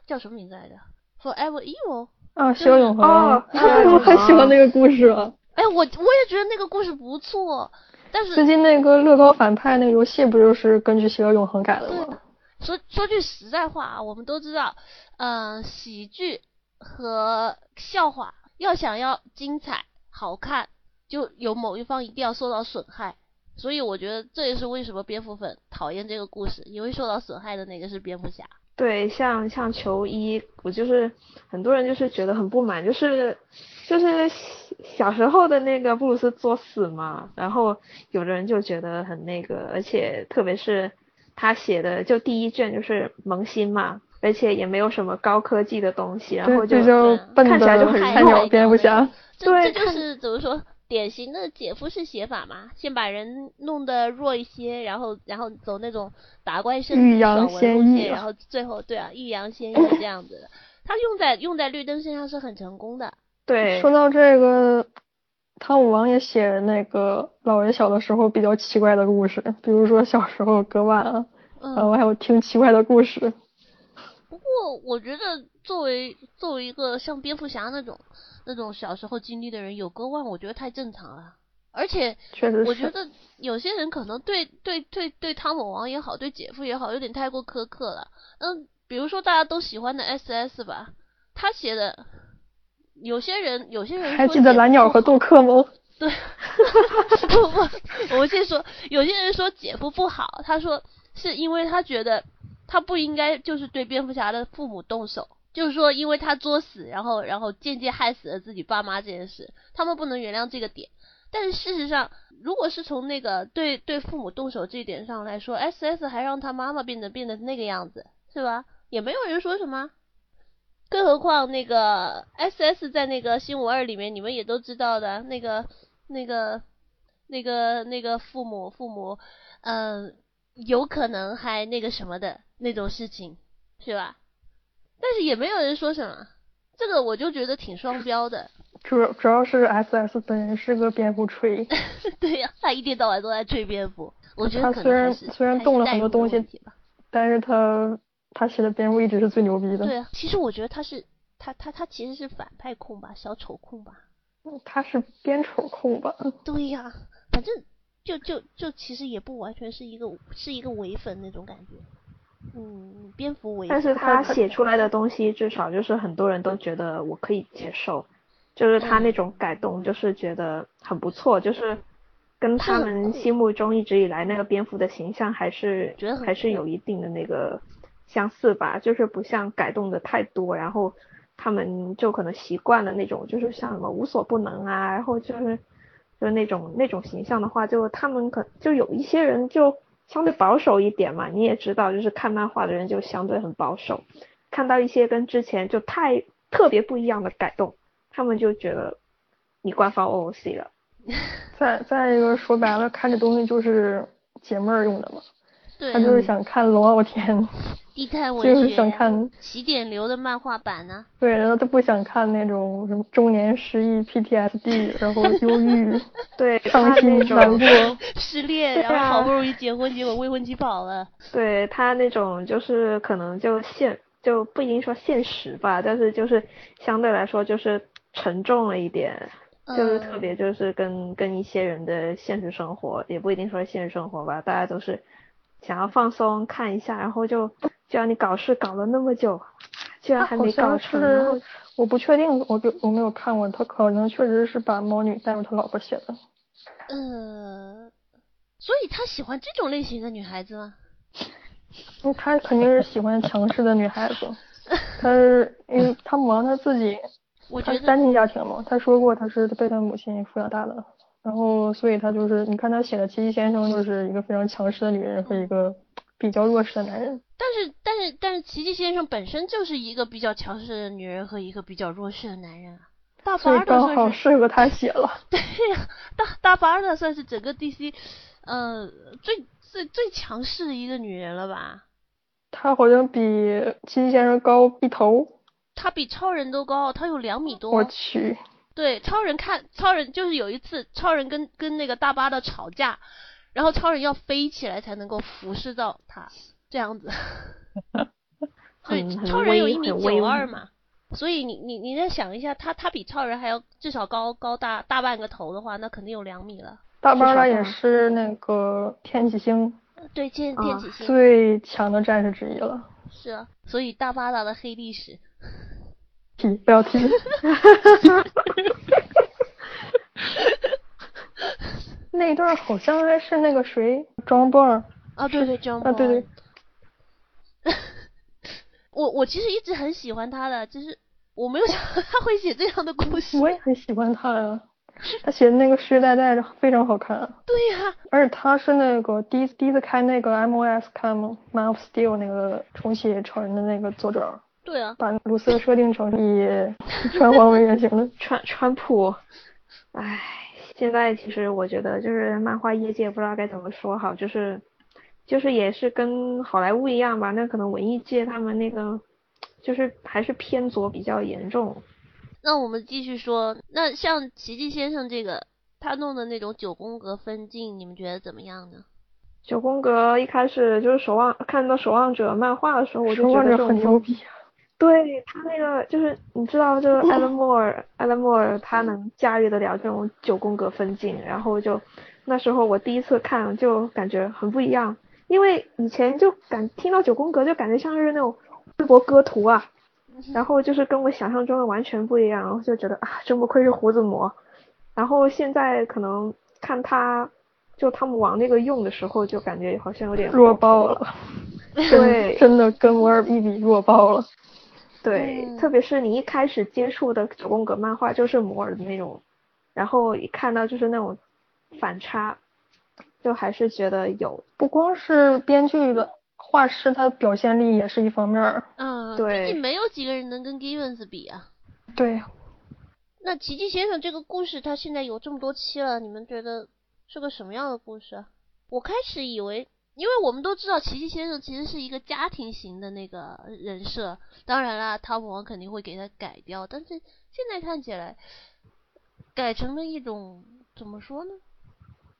叫什么名字来着？Forever Evil。啊，邪恶永恒。哦啊 我很喜欢那个故事啊。哎，我我也觉得那个故事不错，但是最近那个乐高反派那个游戏不就是根据邪恶永恒改的吗？说说句实在话啊，我们都知道，嗯、喜剧和笑话要想要精彩好看，就有某一方一定要受到损害。所以我觉得这也是为什么蝙蝠粉讨厌这个故事，因为受到损害的那个是蝙蝠侠。对，像像球衣，我就是很多人就是觉得很不满，就是就是小小时候的那个布鲁斯作死嘛，然后有的人就觉得很那个，而且特别是他写的就第一卷就是萌新嘛，而且也没有什么高科技的东西，然后，就就笨看起来就很的菜鸟蝙蝠侠。这对这就是怎么说，典型的姐夫式写法嘛，先把人弄得弱一些，然后然后走那种打怪升级欲扬爽文然后最后对啊，欲扬先抑这样子的。他用在用在绿灯身上是很成功的。对说到这个，汤姆王也写那个老人小的时候比较奇怪的故事，比如说小时候割腕啊，然后嗯，还有听奇怪的故事。不过我觉得作为作为一个像蝙蝠侠那种那种小时候经历的人，有割腕，我觉得太正常了。而且确实是。我觉得有些人可能对对对对汤姆王也好，对姐夫也好，有点太过苛刻了。嗯，比如说大家都喜欢的 S.S 吧，他写的，有些人有些人还记得蓝鸟和杜克吗？对，不不，我先说，有些人说姐夫不好，他说是因为他觉得他不应该就是对蝙蝠侠的父母动手，就是说因为他作死，然后然后间接害死了自己爸妈这件事，他们不能原谅这个点。但是事实上，如果是从那个对对父母动手这一点上来说，S S 还让他妈妈变得变得那个样子，是吧？也没有人说什么。更何况那个 S S 在那个新五二里面，你们也都知道的，那个那个那个那个父母父母，嗯、有可能还那个什么的那种事情，是吧？但是也没有人说什么，这个我就觉得挺双标的。主主要是 S S 本人是个蝙蝠吹，对呀、他一天到晚都在吹蝙蝠，我觉得他虽然虽然动了很多东西但是他他写的蝙蝠一直是最牛逼的。对啊，其实我觉得他是他他他其实是反派控吧，小丑控吧。他是边丑控吧？对呀、反正就就就其实也不完全是一个是一个伪粉那种感觉。嗯，蝙蝠伪但是他写出来的东西，至少就是很多人都觉得我可以接受，就是他那种改动，就是觉得很不错，就是跟他们心目中一直以来那个蝙蝠的形象还是还是有一定的那个相似吧，就是不像改动的太多，然后他们就可能习惯了那种就是像什么无所不能啊，然后就是就那种那种形象的话，就他们可就有一些人就。相对保守一点嘛，你也知道，就是看漫画的人就相对很保守，看到一些跟之前就太特别不一样的改动，他们就觉得你官方 OOC 了。再再一个说白了，看这东西就是解闷儿用的嘛。对。他就是想看龙傲天。低碳文学。就是想看起点流的漫画版呢。对，然后他不想看那种什么中年失忆 PTSD，然后忧郁。对。伤心难过。失恋，然后好不容易结婚，结果未婚妻跑了。对他那种就是可能就现就不一定说现实吧，但是就是相对来说就是沉重了一点。就是特别就是跟跟一些人的现实生活，也不一定说现实生活吧，大家都是想要放松看一下，然后就就让你搞事搞了那么久，居然还没搞成。是我不确定，我就我没有看过，他可能确实是把猫女带入他老婆写的。呃，所以他喜欢这种类型的女孩子吗？他肯定是喜欢强势的女孩子，他是因为他母王他自己。他是单亲家庭嘛，他说过他是被他母亲抚养大的，然后所以他就是你看他写的奇迹先生就是一个非常强势的女人和一个比较弱势的男人。但是但是但是奇迹先生本身就是一个比较强势的女人和一个比较弱势的男人啊。大巴尔刚好适合他写了。对呀，大大巴尔的算是整个 DC，呃最最最强势的一个女人了吧？她好像比奇迹先生高一头。她比超人都高，她有两米多。我去。对，超人看超人就是有一次，超人跟跟那个大巴的吵架，然后超人要飞起来才能够俯视到他，这样子。对，超人有一米九二嘛，所以你你你再想一下，他他比超人还要至少高高大大半个头的话，那肯定有两米了。大巴拉也是那个天启星。对，天天启星。最强的战士之一了。是啊，所以大巴拉的黑历史。提不要提。那一段好像还是那个谁，John Byrne。啊对对，John。啊对对。我我其实一直很喜欢他的，就是我没有想到他会写这样的故事。我也很喜欢他呀，他写的那个《时代代》非常好看。对呀。而且他是那个第一第一次开那个 MOS 看吗？Man of Steel 那个重写超人的那个作者。对啊，把卢瑟设定成以川 黄为原型的川川普，唉，现在其实我觉得就是漫画业界不知道该怎么说好，就是就是也是跟好莱坞一样吧，那可能文艺界他们那个就是还是偏左比较严重。那我们继续说，那像奇迹先生这个他弄的那种九宫格分镜，你们觉得怎么样呢？九宫格一开始就是守望看到守望者漫画的时候，我就觉得很牛逼。对他那个就是你知道，就是艾伦莫尔，艾伦莫尔他能驾驭得了这种九宫格分镜，然后就那时候我第一次看就感觉很不一样，因为以前就感听到九宫格就感觉像是那种微博歌图啊，然后就是跟我想象中的完全不一样，然后就觉得啊真不愧是胡子魔，然后现在可能看他就汤姆王那个用的时候就感觉好像有点弱爆了，对，真的跟摩尔一比弱爆了。对，特别是你一开始接触的九宫格漫画就是摩尔的那种，然后一看到就是那种反差，就还是觉得有。不光是编剧的画师，他的表现力也是一方面。嗯，对。毕竟没有几个人能跟 Givens 比啊。对。那奇迹先生这个故事，他现在有这么多期了，你们觉得是个什么样的故事？我开始以为。因为我们都知道奇迹先生其实是一个家庭型的那个人设，当然啦，汤姆王肯定会给他改掉，但是现在看起来改成了一种怎么说呢？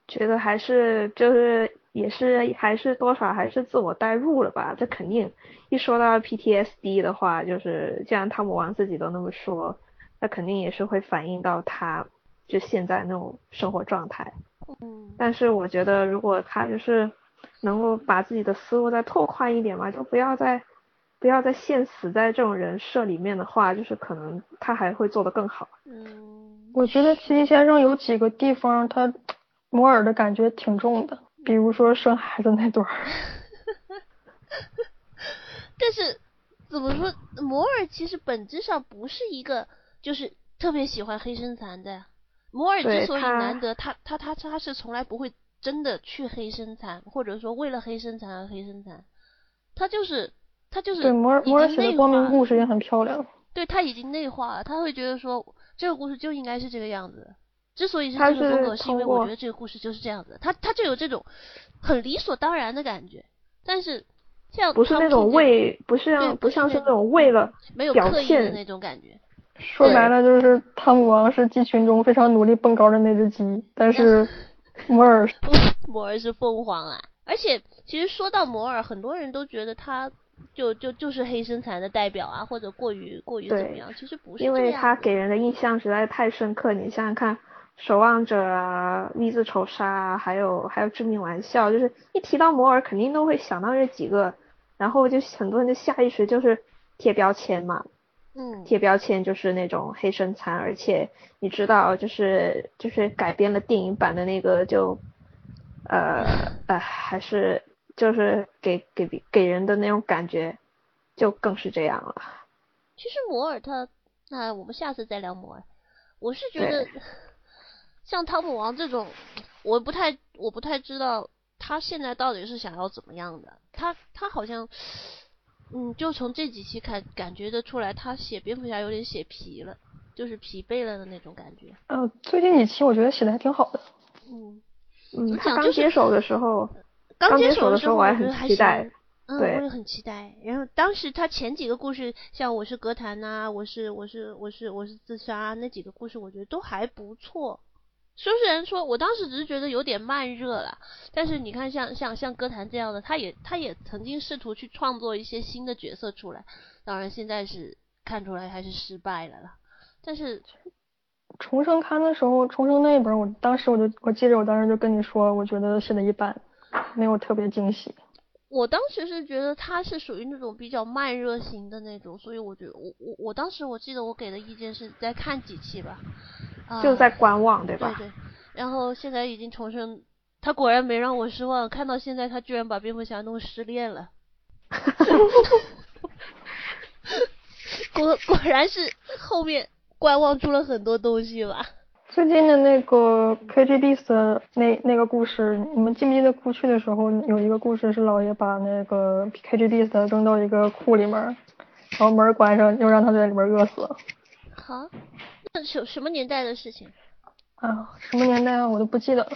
觉得还是就是也是还是多少还是自我代入了吧？这肯定一说到 PTSD 的话，就是既然汤姆王自己都那么说，那肯定也是会反映到他就现在那种生活状态。嗯。但是我觉得如果他就是。能够把自己的思路再拓宽一点嘛，就不要再不要再陷死在这种人设里面的话，就是可能他还会做得更好。嗯，我觉得奇奇先生有几个地方他摩尔的感觉挺重的，比如说生孩子那段儿。但是怎么说，摩尔其实本质上不是一个就是特别喜欢黑身残的呀。摩尔之所以难得，他他他他是从来不会真的去黑身残，或者说为了黑身残而黑身残，他就是他就是对摩尔摩尔写的光明故事也很漂亮。对他已经内化了，他会觉得说这个故事就应该是这个样子。之所以是这个风格，是因为我觉得这个故事就是这样子。他他就有这种很理所当然的感觉，但是。像不是那种为，不是像不像是那种为了没有刻意的那种感觉。说白了就是汤姆王是鸡群中非常努力蹦高的那只鸡，但 是摩尔 摩尔是凤凰啊。而且其实说到摩尔，很多人都觉得他就就就是黑身材的代表啊，或者过于过于怎么样？其实不是，因为他给人的印象实在太深刻。你想想看，守望者啊，V 字仇杀，啊还有还有致命玩笑，就是一提到摩尔，肯定都会想到这几个。然后就很多人就下意识就是贴标签嘛，嗯，贴标签就是那种黑身残，而且你知道就是就是改编了电影版的那个就，呃呃还是就是给给给人的那种感觉就更是这样了。其实摩尔他，那我们下次再聊摩尔。我是觉得像汤姆王这种，我不太我不太知道。他现在到底是想要怎么样的？他他好像，嗯，就从这几期看感觉得出来，他写蝙蝠侠有点写疲了，就是疲惫了的那种感觉。呃，最近几期我觉得写的还挺好的。嗯嗯，他刚接手的时候，刚接手的时候我还很期待。嗯，我也很期待。然后当时他前几个故事，像我是歌坛呐，我是我是我是我是自杀那几个故事，我觉得都还不错。说书人说，我当时只是觉得有点慢热了，但是你看，像像像歌坛这样的，他也他也曾经试图去创作一些新的角色出来，当然现在是看出来还是失败了了。但是重生刊的时候，重生那一本，我当时我就我记得我当时就跟你说，我觉得写的一般，没有特别惊喜。我当时是觉得他是属于那种比较慢热型的那种，所以我觉得我我我当时我记得我给的意见是再看几期吧。就在观望，对吧？对对。然后现在已经重生，他果然没让我失望。看到现在，他居然把蝙蝠侠弄失恋了。果果然是后面观望出了很多东西吧。最近的那个 KGB 的那那个故事，你们记不记得过去的时候有一个故事是老爷把那个 KGB 的扔到一个库里面，然后门关上，又让他在里面饿死。好。那什什么年代的事情？啊，什么年代啊？我都不记得了。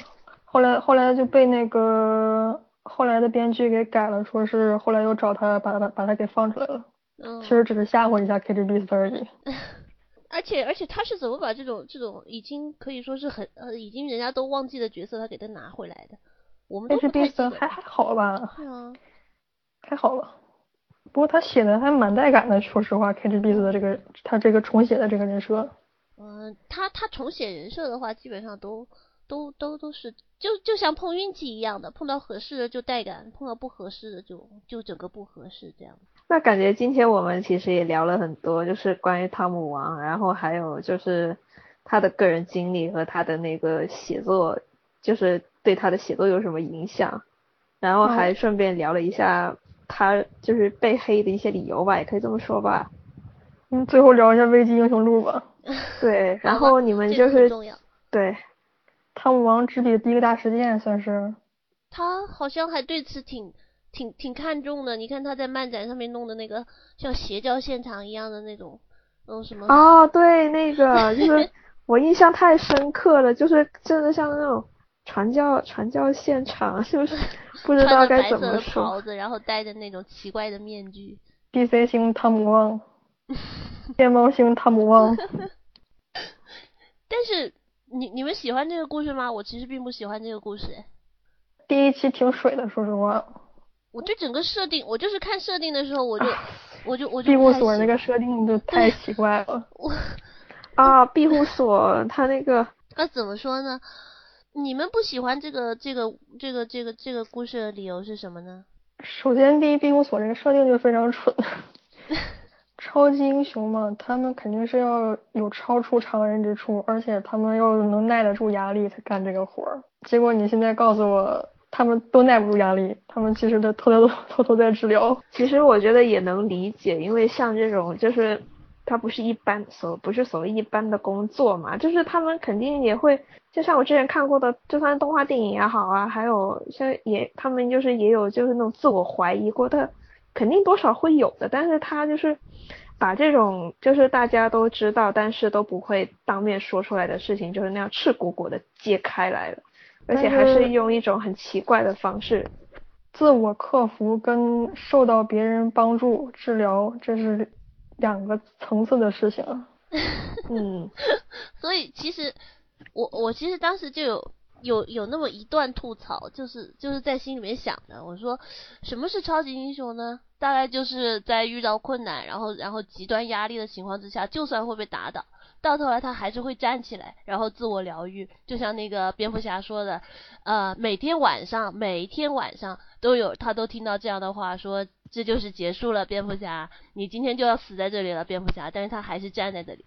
后来后来就被那个后来的编剧给改了，说是后来又找他把他把他给放出来了。嗯。其实只是吓唬一下 KGB 而已。而且而且他是怎么把这种这种已经可以说是很呃已经人家都忘记的角色，他给他拿回来的？我们都不太记得。还还好吧？对啊。还好吧。不过他写的还蛮带感的，说实话，KGB 的这个他这个重写的这个人设。嗯，他他重写人设的话，基本上都都都都是就就像碰运气一样的，碰到合适的就带感，碰到不合适的就就整个不合适这样。那感觉今天我们其实也聊了很多，就是关于汤姆王，然后还有就是他的个人经历和他的那个写作，就是对他的写作有什么影响，然后还顺便聊了一下他就是被黑的一些理由吧，也可以这么说吧。嗯，最后聊一下危机英雄录吧。对，然后你们就是对，汤姆王之笔的第一个大事件算是。他好像还对此挺挺挺看重的，你看他在漫展上面弄的那个像邪教现场一样的那种，那种什么。哦，对，那个就是 我印象太深刻了，就是真的像那种传教传教现场，就是不知道该怎么说。袍子，然后戴着那种奇怪的面具。DC 星汤姆王。天猫星汤姆旺，但是你你们喜欢这个故事吗？我其实并不喜欢这个故事。第一期挺水的，说实话。我对整个设定，我就是看设定的时候，我就我就我就。庇护所那个设定就太奇怪了。我啊，庇护所他那个。那怎么说呢？你们不喜欢这个这个这个这个这个故事的理由是什么呢？首先，第一，庇护所这个设定就非常蠢。超级英雄嘛，他们肯定是要有超出常人之处，而且他们要能耐得住压力才干这个活儿。结果你现在告诉我，他们都耐不住压力，他们其实都偷偷 偷偷在治疗。其实我觉得也能理解，因为像这种就是他不是一般所不是所谓一般的工作嘛，就是他们肯定也会，就像我之前看过的，就算动画电影也好啊，还有像也他们就是也有就是那种自我怀疑过的。肯定多少会有的，但是他就是把这种就是大家都知道，但是都不会当面说出来的事情，就是那样赤果果的揭开来了，而且还是用一种很奇怪的方式，自我克服跟受到别人帮助治疗，这是两个层次的事情。嗯，所以其实我我其实当时就有。有有那么一段吐槽，就是就是在心里面想的，我说什么是超级英雄呢？大概就是在遇到困难，然后然后极端压力的情况之下，就算会被打倒，到头来他还是会站起来，然后自我疗愈。就像那个蝙蝠侠说的，呃，每天晚上每一天晚上都有他都听到这样的话，说这就是结束了，蝙蝠侠，你今天就要死在这里了，蝙蝠侠。但是他还是站在这里。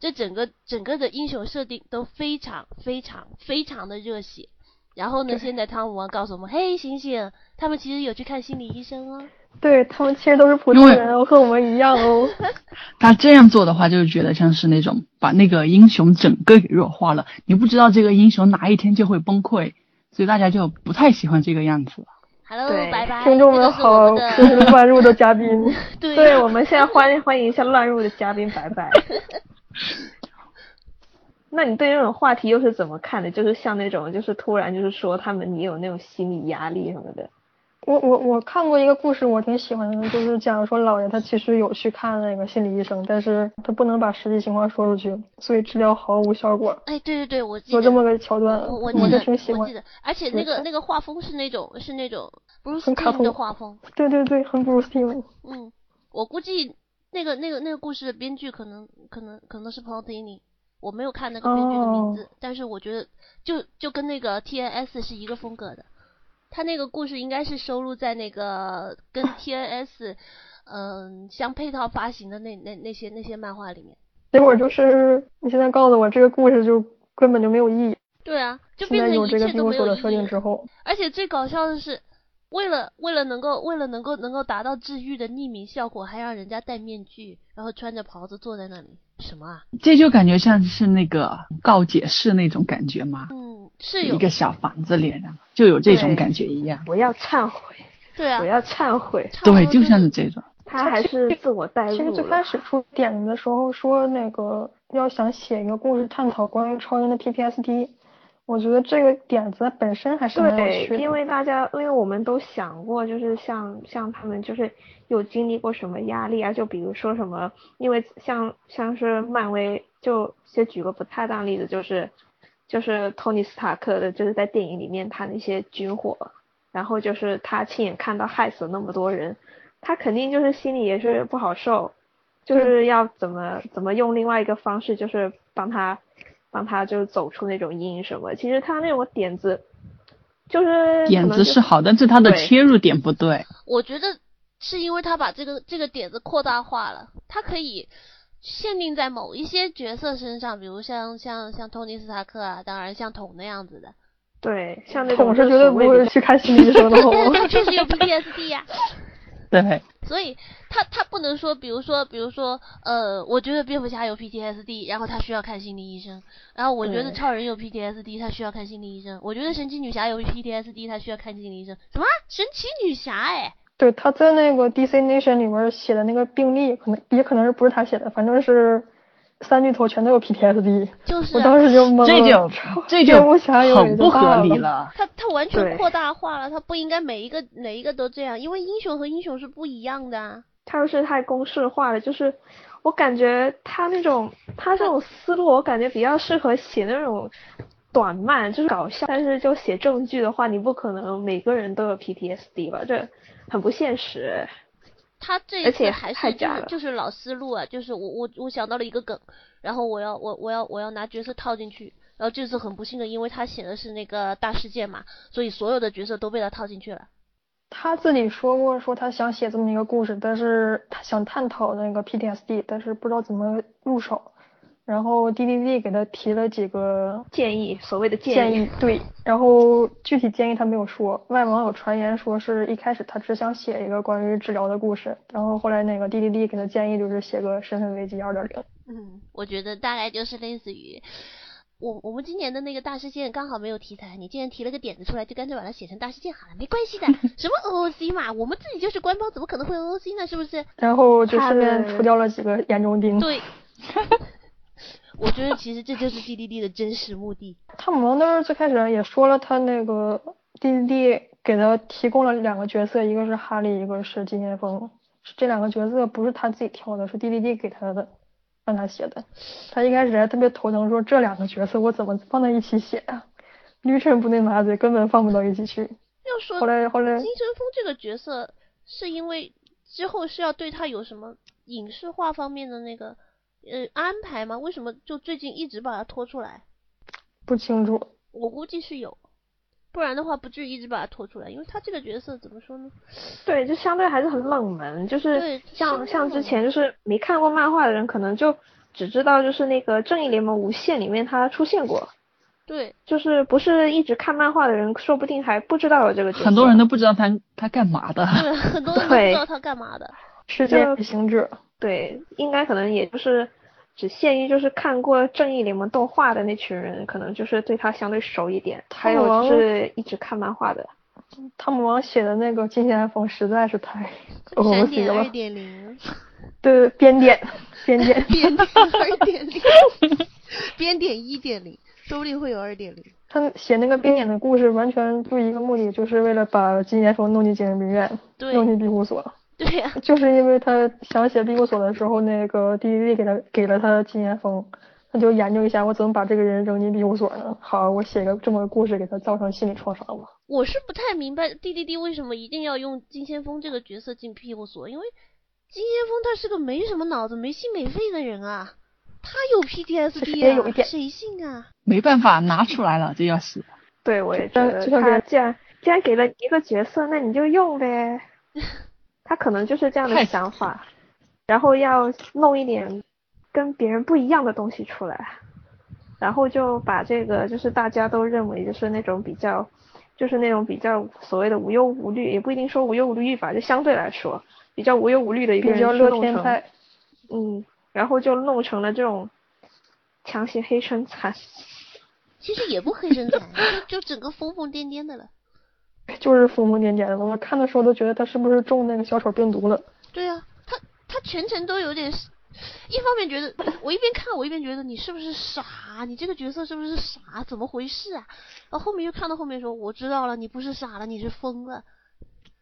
这整个整个的英雄设定都非常非常非常的热血，然后呢，现在汤姆王告诉我们，嘿，醒醒，他们其实有去看心理医生哦。对他们其实都是普通人，和我们一样哦。他这样做的话，就是觉得像是那种把那个英雄整个给弱化了，你不知道这个英雄哪一天就会崩溃，所以大家就不太喜欢这个样子。Hello，拜拜，听众们好，这是乱入的嘉宾。对，对，我们现在欢欢迎一下乱入的嘉宾，拜拜。那你对这种话题又是怎么看的？就是像那种，就是突然就是说他们你有那种心理压力什么的。我我我看过一个故事，我挺喜欢的，就是讲说老爷他其实有去看那个心理医生，但是他不能把实际情况说出去，所以治疗毫无效果。哎，对对对，我有这么个桥段，我我记得，挺喜欢。我记得，而且那个那个画风是那种是那种不是卡通的画风。对对对，很 Bruce Timm。嗯，我估计。那个那个那个故事的编剧可能可能可能是 Paul Dini，我没有看那个编剧的名字，但是我觉得就就跟那个 TNS 是一个风格的，他那个故事应该是收录在那个跟 TNS 嗯相配套发行的那那那些那些漫画里面。结果就是你现在告诉我这个故事就根本就没有意义。对啊，就变成一切都没有设定之后。而且最搞笑的是。为了为了能够为了能够能够达到治愈的匿名效果，还让人家戴面具，然后穿着袍子坐在那里，什么啊？这就感觉像是那个告解室那种感觉吗？嗯，是有一个小房子里，就有这种感觉一样。我要忏悔。对啊。我要忏悔。对，就像是这种。他还是自我代入。其实最开始出点子的时候说那个要想写一个故事，探讨关于超人的 PTSD。我觉得这个点子本身还是蛮有趣的，因为大家，因为我们都想过，就是像像他们，就是有经历过什么压力啊？就比如说什么，因为像像是漫威，就先举个不太当例子，就是就是托尼斯塔克的，就是在电影里面他那些军火，然后就是他亲眼看到害死了那么多人，他肯定就是心里也是不好受，就是要怎么怎么用另外一个方式，就是帮他。帮他就是走出那种阴影什么，其实他那种点子，就是点子是好，但是他的切入点不对。我觉得是因为他把这个这个点子扩大化了，他可以限定在某一些角色身上，比如像像像托尼斯塔克啊，当然像桶那样子的。对，像那桶是绝对不会去看心理医生的。确实有 PTSD 呀。对，所以他他不能说，比如说，比如说，呃，我觉得蝙蝠侠有 PTSD，然后他需要看心理医生，然后我觉得超人有 PTSD，他需要看心理医生，我觉得神奇女侠有 PTSD，他需要看心理医生，什么？神奇女侠？哎，对，他在那个 DC Nation 里面写的那个病例，可能也可能是不是他写的，反正是。三巨头全都有 PTSD，就是我当时就懵了，这就这就很不合理了。他他完全扩大化了，他不应该每一个哪一个都这样，因为英雄和英雄是不一样的。他是太公式化了，就是我感觉他那种他这种思路，我感觉比较适合写那种短漫，就是搞笑。但是就写正剧的话，你不可能每个人都有 PTSD 吧？这很不现实。他这一次还是就是就是老思路啊，就是我我我想到了一个梗，然后我要我我要我要拿角色套进去，然后这次很不幸的，因为他写的是那个大事件嘛，所以所有的角色都被他套进去了。他自己说过，说他想写这么一个故事，但是他想探讨那个 PTSD，但是不知道怎么入手。然后 DDD 给他提了几个建议，所谓的建议，对，然后具体建议他没有说。外网有传言说是一开始他只想写一个关于治疗的故事，然后后来那个 DDD 给他建议就是写个身份危机二点零。嗯，我觉得大概就是类似于。我我们今年的那个大事件刚好没有题材，你既然提了个点子出来，就干脆把它写成大事件好了，没关系的。什么 OOC 嘛，我们自己就是官方，怎么可能会 OOC 呢？是不是？然后就顺便除掉了几个眼中钉。对，我觉得其实这就是 DDD 的真实目的。汤姆王当时最开始也说了，他那个 DDD 给他提供了两个角色，一个是哈利，一个是金先锋。这两个角色不是他自己挑的，是 DDD 给他的。让他写的，他一开始还特别头疼，说这两个角色我怎么放在一起写啊？驴唇不对马嘴，根本放不到一起去。要说后来后来，金神峰这个角色是因为之后是要对他有什么影视化方面的那个呃安排吗？为什么就最近一直把他拖出来？不清楚，我估计是有。不然的话，不至于一直把他拖出来，因为他这个角色怎么说呢？对，就相对还是很冷门，就是像像之前就是没看过漫画的人，可能就只知道就是那个正义联盟无限里面他出现过。对，就是不是一直看漫画的人，说不定还不知道有这个角色。很多人都不知道他他干嘛的。对，很多人都不知道他干嘛的。世界旅行者。对，应该可能也就是。只限于就是看过正义联盟动画的那群人，可能就是对他相对熟一点。还有就是一直看漫画的，汤姆王写的那个金先锋实在是太恶心了。二点零。对，编点，编点，编点二点零，编点一点零，说不定会有二点零。他写那个编点的故事，完全就一个目的，就是为了把金先锋弄进精神病院，弄进庇护所。对呀，就是因为他想写庇护所的时候，那个 DDD 给他给了他金先锋，他就研究一下我怎么把这个人扔进庇护所呢？好，我写个这么个故事给他造成心理创伤吧。我是不太明白 DDD 为什么一定要用金先锋这个角色进庇护所，因为金先锋他是个没什么脑子、没心没肺的人啊，他有 PTSD 啊，谁信啊？没办法，拿出来了，就要写。对，我也觉得他既然既然给了一个角色，那你就用呗。他可能就是这样的想法，然后要弄一点跟别人不一样的东西出来，然后就把这个就是大家都认为就是那种比较，就是那种比较所谓的无忧无虑，也不一定说无忧无虑吧，就相对来说比较无忧无虑的一个人去弄成，嗯，然后就弄成了这种强行黑身材，其实也不黑身残，就就整个疯疯癫癫的了。就是疯疯癫癫的，我看的时候都觉得他是不是中那个小丑病毒了？对啊，他他全程都有点，一方面觉得我一边看我一边觉得你是不是傻？你这个角色是不是傻？怎么回事啊？然后后面又看到后面说我知道了，你不是傻了，你是疯了。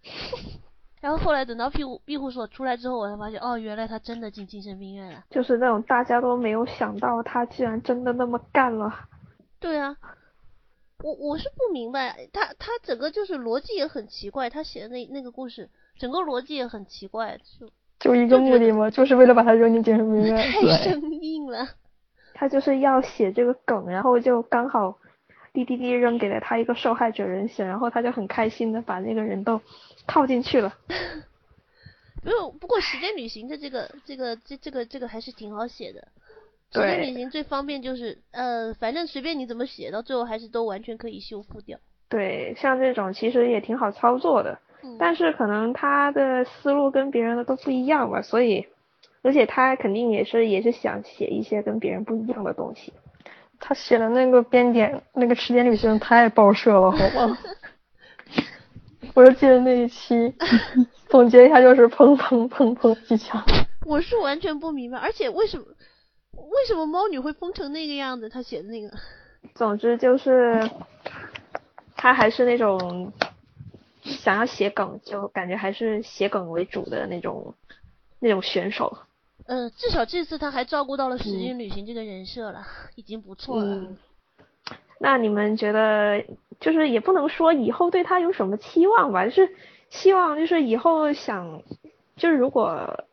然后后来等到庇护庇护所出来之后，我才发现哦，原来他真的进精神病院了。就是那种大家都没有想到他竟然真的那么干了。对啊。我我是不明白，他他整个就是逻辑也很奇怪，他写的那那个故事，整个逻辑也很奇怪，就就一个目的嘛，就是为了把他扔进精神病院。太生硬了。他就是要写这个梗，然后就刚好滴滴滴扔给了他一个受害者人选，然后他就很开心的把那个人都套进去了。没有，不过时间旅行的这个这个这这个这个还是挺好写的。时间旅行最方便就是，呃，反正随便你怎么写，到最后还是都完全可以修复掉。对，像这种其实也挺好操作的，但是可能他的思路跟别人的都不一样吧，所以，而且他肯定也是也是想写一些跟别人不一样的东西。他写的那个编点，那个时间旅行太爆射了，好吗？我就记得那一期，总结一下就是砰砰砰砰几枪。我是完全不明白，而且为什么？为什么猫女会疯成那个样子？她写的那个，总之就是他还是那种想要写梗，就感觉还是写梗为主的那种那种选手。嗯，至少这次他还照顾到了时间旅行这个人设了，已经不错了。那你们觉得，就是也不能说以后对他有什么期望吧，就是希望就是以后想，就是如果。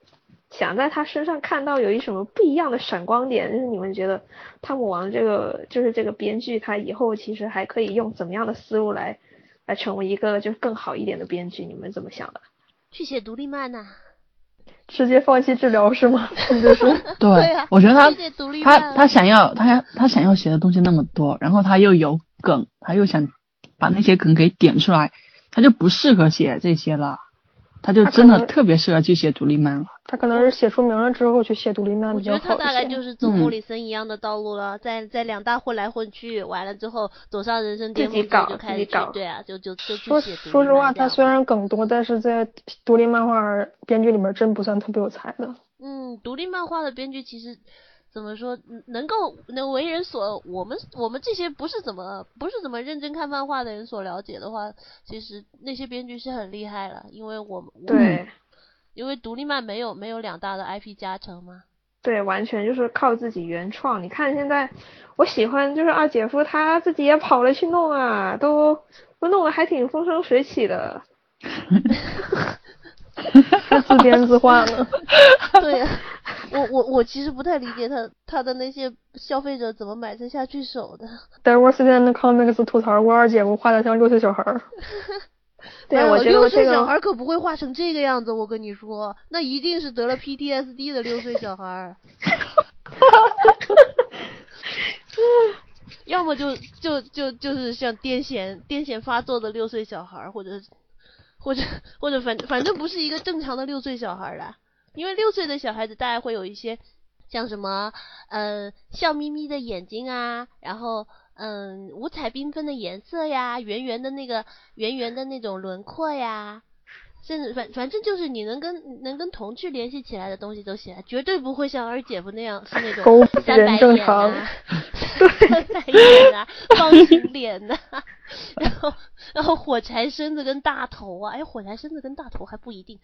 想在他身上看到有一什么不一样的闪光点？就是你们觉得汤姆王这个就是这个编剧，他以后其实还可以用怎么样的思路来来成为一个就是更好一点的编剧？你们怎么想的？去写独立漫呐、直接放弃治疗是吗？就是 对，对啊我觉得他他他想要他他想要写的东西那么多，然后他又有梗，他又想把那些梗给点出来，他就不适合写这些了，他就真的特别适合去写独立漫了。他可能是写出名了之后去写独立漫我觉得他大概。就是走嗯莫里森一样的道路了，在在两大混来混去，完了之后走上人生巅峰就开始对啊，就就就去说写独立说实话，他虽然梗多，但是在独立漫画编剧里面真不算特别有才的。嗯，独立漫画的编剧其实怎么说，嗯能够能为人所我们我们这些不是怎么不是怎么认真看漫画的人所了解的话，其实那些编剧是很厉害了，因为我们对因为独立漫没有没有两大的 IP 加成嘛。对，完全就是靠自己原创。你看现在，我喜欢就是二姐夫他自己也跑了去弄啊，都都弄得还挺风生水起的。他 自编自画呢。对呀、我我我其实不太理解他他的那些消费者怎么买得下去手的。Diversity and Comics 吐槽我二姐夫画的像六岁小孩儿。对，哎我觉得六岁这个小孩可不会画成这个样子，我跟你说，那一定是得了 PTSD 的六岁小孩儿。要么就就就就是像癫痫癫痫发作的六岁小孩儿，或者或者或者反反正不是一个正常的六岁小孩儿啦。因为六岁的小孩子大概会有一些像什么呃笑眯眯的眼睛啊，然后嗯五彩缤纷的颜色呀，圆圆的那个圆圆的那种轮廓呀，甚至反反正就是你能跟能跟童趣联系起来的东西都写，绝对不会像二姐夫那样是那种三白眼啊，三白眼啊，方形脸呐、然后然后火柴身子跟大头啊，哎，火柴身子跟大头还不一定。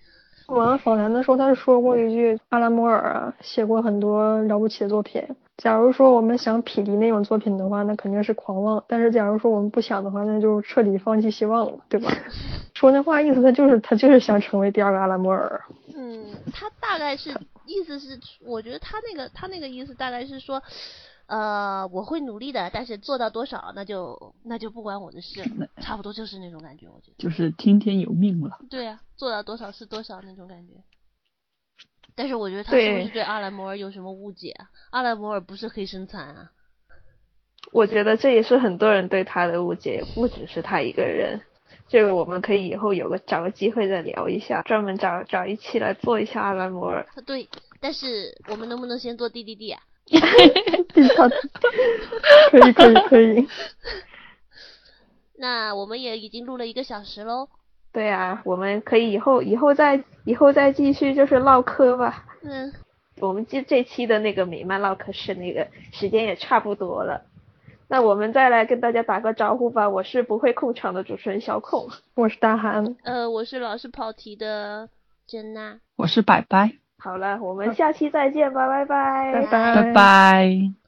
完访谈的时候，他是说过一句：“阿拉摩尔啊，写过很多了不起的作品。假如说我们想匹敌那种作品的话，那肯定是狂妄；但是假如说我们不想的话，那就彻底放弃希望了，对吧？” 说那话意思，他就是他就是想成为第二个阿拉摩尔。嗯，他大概是意思是，我觉得他那个他那个意思大概是说，呃，我会努力的，但是做到多少那就那就不关我的事了，差不多就是那种感觉，我觉得。就是听天由命了。对呀、做到多少是多少那种感觉。但是我觉得他是不对是对阿兰摩尔有什么误解啊？阿兰摩尔不是黑身残啊。我觉得这也是很多人对他的误解，不只是他一个人。这个我们可以以后有个找个机会再聊一下，专门找找一期来做一下阿兰摩尔。对，但是我们能不能先做 D D D 啊？他 可以可以可以，那我们也已经录了一个小时喽。对啊，我们可以以后以后再以后再继续就是唠嗑吧。嗯，我们这这期的那个美漫唠嗑是那个时间也差不多了，那我们再来跟大家打个招呼吧。我是不会控场的主持人小孔。我是大韩，呃，我是老是跑题的珍娜。我是白白，好了，我们下期再见吧，拜拜。拜拜拜拜。